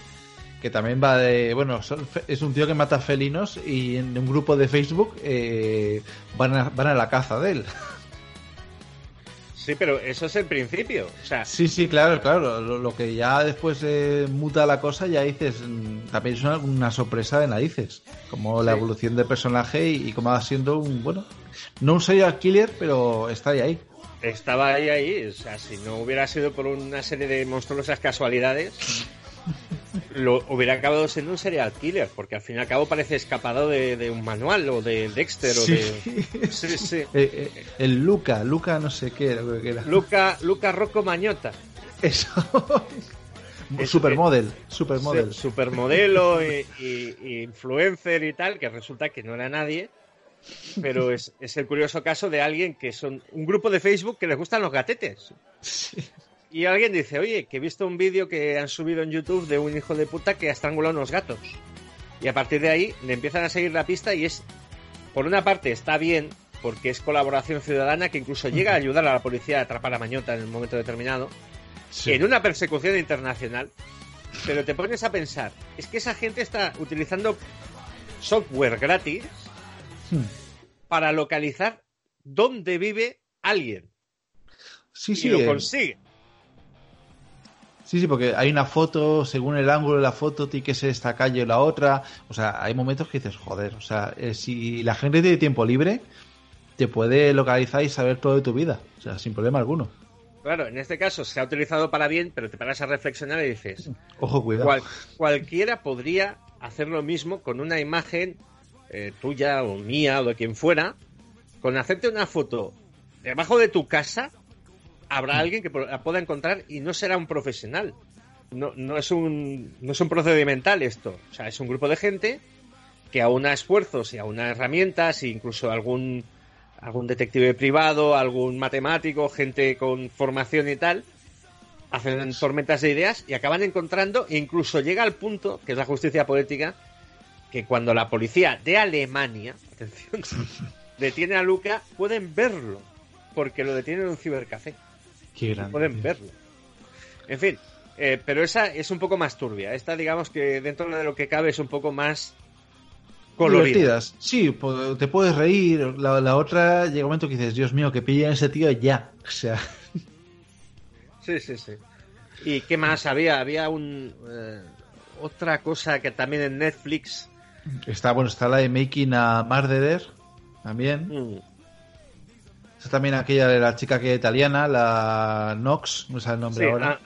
que también va de, bueno, es un tío que mata felinos y en un grupo de Facebook eh, van, a, van a la caza de él. (laughs) Sí, pero eso es el principio. O sea, sí, sí, claro, claro. Lo, que ya después eh, muta la cosa, ya dices, mm, también es una, sorpresa de narices. Como la evolución del personaje y, cómo va siendo un, bueno, no un serial killer, pero está ahí. ahí. Estaba ahí, ahí. O sea, si no hubiera sido por una serie de monstruosas casualidades, lo hubiera acabado siendo un serial killer, porque al fin y al cabo parece escapado de, un manual o de Dexter o de. Sí, sí. (laughs) Eh, eh, el Luca, Luca no sé qué era. Luca, Luca Rocco Mañota. Eso. (laughs) supermodel, supermodel. Supermodelo y, influencer y tal, que resulta que no era nadie. Pero es, es, el curioso caso de alguien que son un grupo de Facebook que les gustan los gatetes. Sí. Y alguien dice, oye, que he visto un vídeo que han subido en YouTube de un hijo de puta que ha estrangulado unos gatos. Y a partir de ahí le empiezan a seguir la pista y es, por una parte está bien, porque es colaboración ciudadana que incluso llega a ayudar a la policía a atrapar a Mañota en un momento determinado, en una persecución internacional. Pero te pones a pensar, es que esa gente está utilizando software gratis hmm. para localizar dónde vive alguien. Sí, sí. Y lo consigue. Sí, sí, porque hay una foto, según el ángulo de la foto, tiene que ser esta calle o la otra. O sea, hay momentos que dices, joder, o sea, eh, si la gente tiene tiempo libre, te puede localizar y saber todo de tu vida. O sea, sin problema alguno. Claro, en este caso se ha utilizado para bien, pero te paras a reflexionar y dices, ojo, cuidado. cualquiera podría hacer lo mismo con una imagen eh, tuya o mía o de quien fuera, con hacerte una foto debajo de tu casa habrá alguien que la pueda encontrar y no será un profesional. No, no, es un, no es un procedimental esto. O sea, es un grupo de gente que aúna esfuerzos y aúna herramientas e incluso algún, algún detective privado, algún matemático, gente con formación y tal, hacen tormentas de ideas y acaban encontrando, e incluso llega al punto, que es la justicia poética, que cuando la policía de Alemania, (laughs) atención, detiene a Luca, pueden verlo, porque lo detienen en un cibercafé. Pueden verlo. En fin, eh, pero esa es un poco más turbia. Esta, digamos que dentro de lo que cabe, es un poco más colorida. Sí, te puedes reír. La, otra llega un momento que dices, Dios mío, que pillen ese tío ya. (laughs) O sea. Sí, sí, sí. ¿Y qué más había? Había un. Eh, otra cosa que también en Netflix. Está, bueno, está la de Making a Murderer. También. Mm también aquella de la chica que italiana, la Knox, no sé el nombre ahora.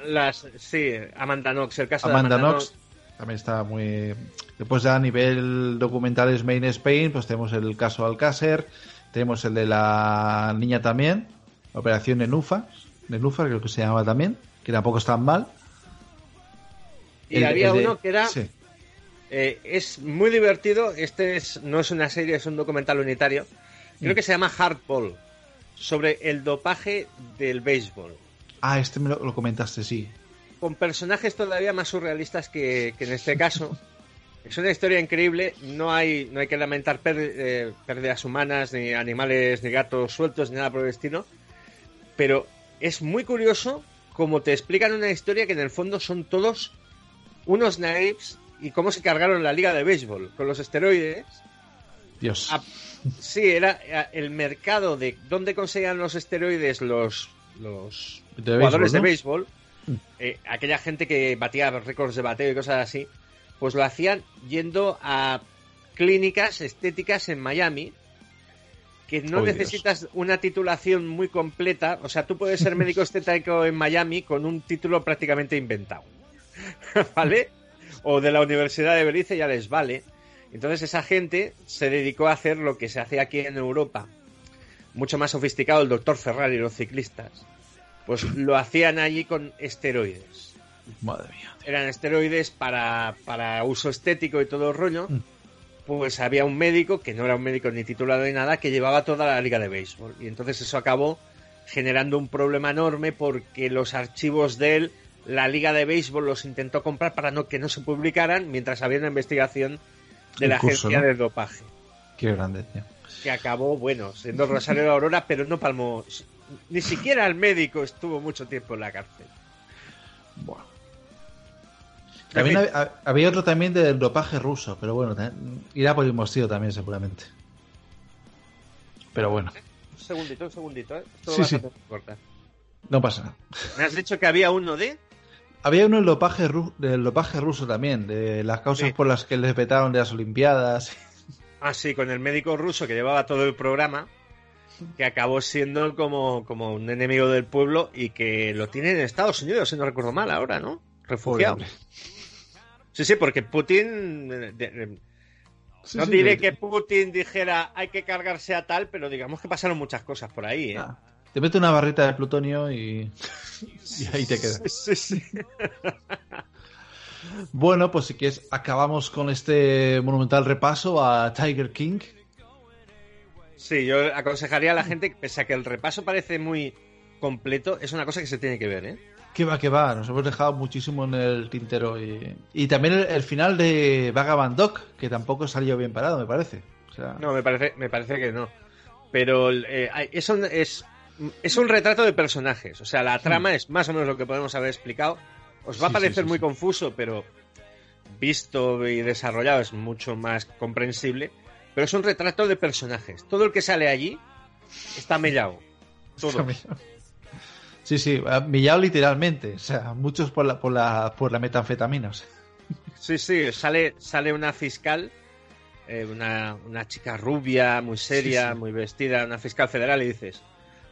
sí, Amanda Knox, el caso Amanda de Amanda Knox, También está muy. Después, a nivel documentales Main Spain, pues tenemos el caso Alcácer, tenemos el de la niña también, Operación Nenufa, Nenufa creo que se llama también, que tampoco está mal. Y había uno que era. Eh, es muy divertido. Este es, no es una serie, es un documental unitario. Creo mm. que se llama Hardball sobre el dopaje del béisbol. Ah, este me lo, comentaste, sí. Con personajes todavía más surrealistas que, en este caso. (laughs) Es una historia increíble, no hay, no hay que lamentar eh, pérdidas humanas, ni animales, ni gatos sueltos, ni nada por el estilo. Pero es muy curioso cómo te explican una historia que en el fondo son todos unos naves y cómo se cargaron la liga de béisbol con los esteroides. Dios. Sí, era eh, el mercado de dónde conseguían los esteroides los, los jugadores de béisbol, mm. eh, aquella gente que batía récords de bateo y cosas así, pues lo hacían yendo a clínicas estéticas en Miami, que no necesitas una titulación muy completa, o sea, tú puedes ser médico (laughs) estético en Miami con un título prácticamente inventado, (laughs) ¿vale? O de la Universidad de Belice ya les vale. Entonces esa gente se dedicó a hacer lo que se hace aquí en Europa, mucho más sofisticado el doctor Ferrari y los ciclistas. Pues lo hacían allí con esteroides. Madre mía. Eran esteroides para, para uso estético y todo el rollo. Mm. Pues había un médico, que no era un médico ni titulado ni nada, que llevaba toda la liga de béisbol. Y entonces eso acabó generando un problema enorme porque los archivos de él, la liga de béisbol los intentó comprar para no, que no se publicaran mientras había una investigación de la agencia de dopaje. Qué grande, Que acabó, bueno, siendo Rosario de Aurora, pero no palmó. Ni siquiera el médico estuvo mucho tiempo en la cárcel. había, otro también del dopaje ruso, pero bueno, irá por el mostío también seguramente. Pero bueno. Un segundito, un segundito, ¿eh? sí, sí. No pasa nada. ¿Me has dicho que había uno de? Había uno del dopaje, del dopaje ruso también, de las causas por las que les petaron de las Olimpiadas. (laughs) Ah, sí, con el médico ruso que llevaba todo el programa, que acabó siendo como, como un enemigo del pueblo y que lo tiene en Estados Unidos, si no recuerdo mal ahora, ¿no? Refugiado. Sí, sí, porque Putin... no diré que Putin dijera hay que cargarse a tal, pero digamos que pasaron muchas cosas por ahí. ¿eh? Ah, te mete una barrita de plutonio y, y ahí te quedas. Sí, sí. Bueno, pues si quieres, acabamos con este monumental repaso a Tiger King. Sí, yo aconsejaría a la gente, pese a que el repaso parece muy completo, es una cosa que se tiene que ver, ¿eh? Que va, que va, nos hemos dejado muchísimo en el tintero. Y, también el, final de Vagabond Dog, que tampoco salió bien parado, me parece. No, me parece, me parece que no. Pero eh, es, un, es, es un retrato de personajes. O sea, la trama es más o menos lo que podemos haber explicado os va a parecer muy confuso, pero visto y desarrollado es mucho más comprensible. Pero es un retrato de personajes. Todo el que sale allí está mellado. Todo. Sí, sí, millado literalmente. O sea, muchos por la, por la, por la metanfetamina. Sí, sí, sale, sale una fiscal, eh, una, una, chica rubia, muy seria, muy vestida, una fiscal federal, y dices,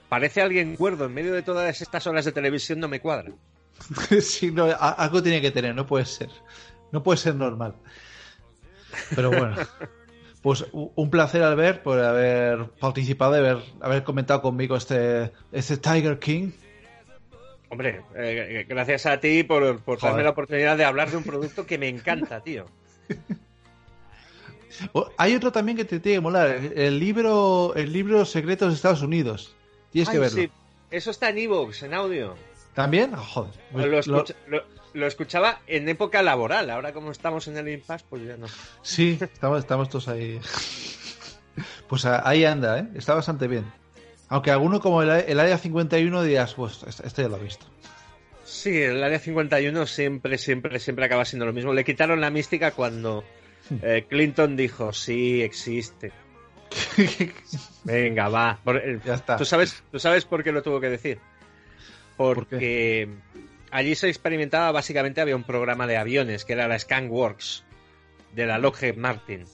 parece alguien cuerdo en medio de todas estas horas de televisión, no me cuadra. (laughs) sí, no, algo tiene que tener, no puede ser. No puede ser normal. Pero bueno. (laughs) Pues un placer, Albert, por haber participado, de haber, haber comentado conmigo este, este Tiger King. Hombre, eh, gracias a ti por, darme la oportunidad de hablar de un producto que me encanta, (laughs) tío. Hay otro también que te tiene que molar, el libro, el libro Secretos de Estados Unidos. Tienes que verlo. Eso está en Evox, en audio. ¿También? Ah, joder. Lo, escuchaba en época laboral. Ahora, como estamos en el impasse, pues ya no. Sí, estamos, estamos todos ahí. (laughs) Pues ahí anda, ¿eh? Está bastante bien. Aunque alguno como el, Área 51 dirías, pues este ya lo he visto. Sí, el Área 51 siempre, siempre, siempre acaba siendo lo mismo. Le quitaron la mística cuando hmm. eh, Clinton dijo, sí, existe. (laughs) Venga, va. Eh, ya está. ¿Tú sabes, ¿Tú sabes por qué lo tuvo que decir? porque allí se experimentaba básicamente había un programa de aviones que era la Scanworks de la Lockheed Martin.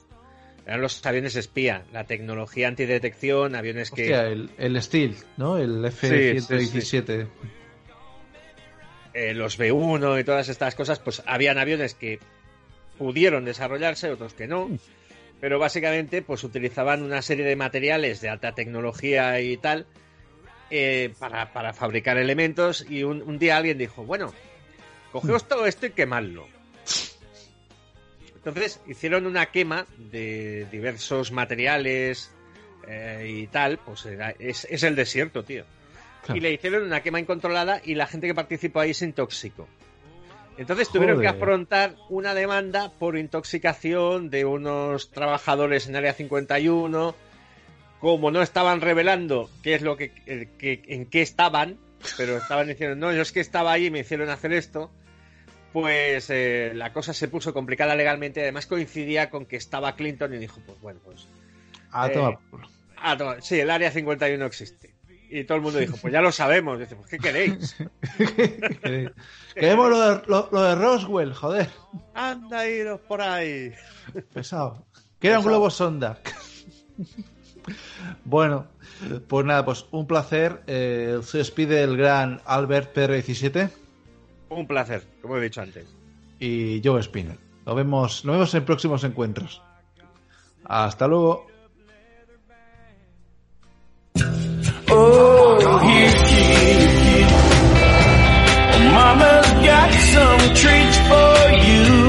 Eran los aviones espía, la tecnología antidetección, aviones que. el, el Steel, ¿no? El F-117. Eh, los B1 y todas estas cosas, pues habían aviones que pudieron desarrollarse, otros que no. Pero básicamente, pues utilizaban una serie de materiales de alta tecnología y tal eh, para, fabricar elementos y un, día alguien dijo, bueno, cogeos todo esto y quemadlo. Entonces hicieron una quema de diversos materiales eh, y tal, pues es, el desierto, tío. Y le hicieron una quema incontrolada y la gente que participó ahí se intoxicó. Entonces tuvieron que afrontar una demanda por intoxicación de unos trabajadores en Área 51 como no estaban revelando qué es lo que, en qué estaban, pero estaban diciendo, no, yo es que estaba ahí y me hicieron hacer esto, pues eh, la cosa se puso complicada legalmente. Además coincidía con que estaba Clinton y dijo, pues bueno, pues... A eh, Sí, el Área 51 existe. Y todo el mundo dijo, pues ya lo sabemos. Dice, pues ¿qué queréis? (laughs) Queremos lo de, lo, de, Roswell, joder. Anda, iros por ahí. Pesado. Que era un globo sonda. Bueno, pues nada, pues un placer. Eh, se despide el gran Albert PR17. Un placer, como he dicho antes. Y Joe Spinner. Nos vemos, nos vemos en próximos encuentros. Hasta luego. Oh, Mama's got some treats for you.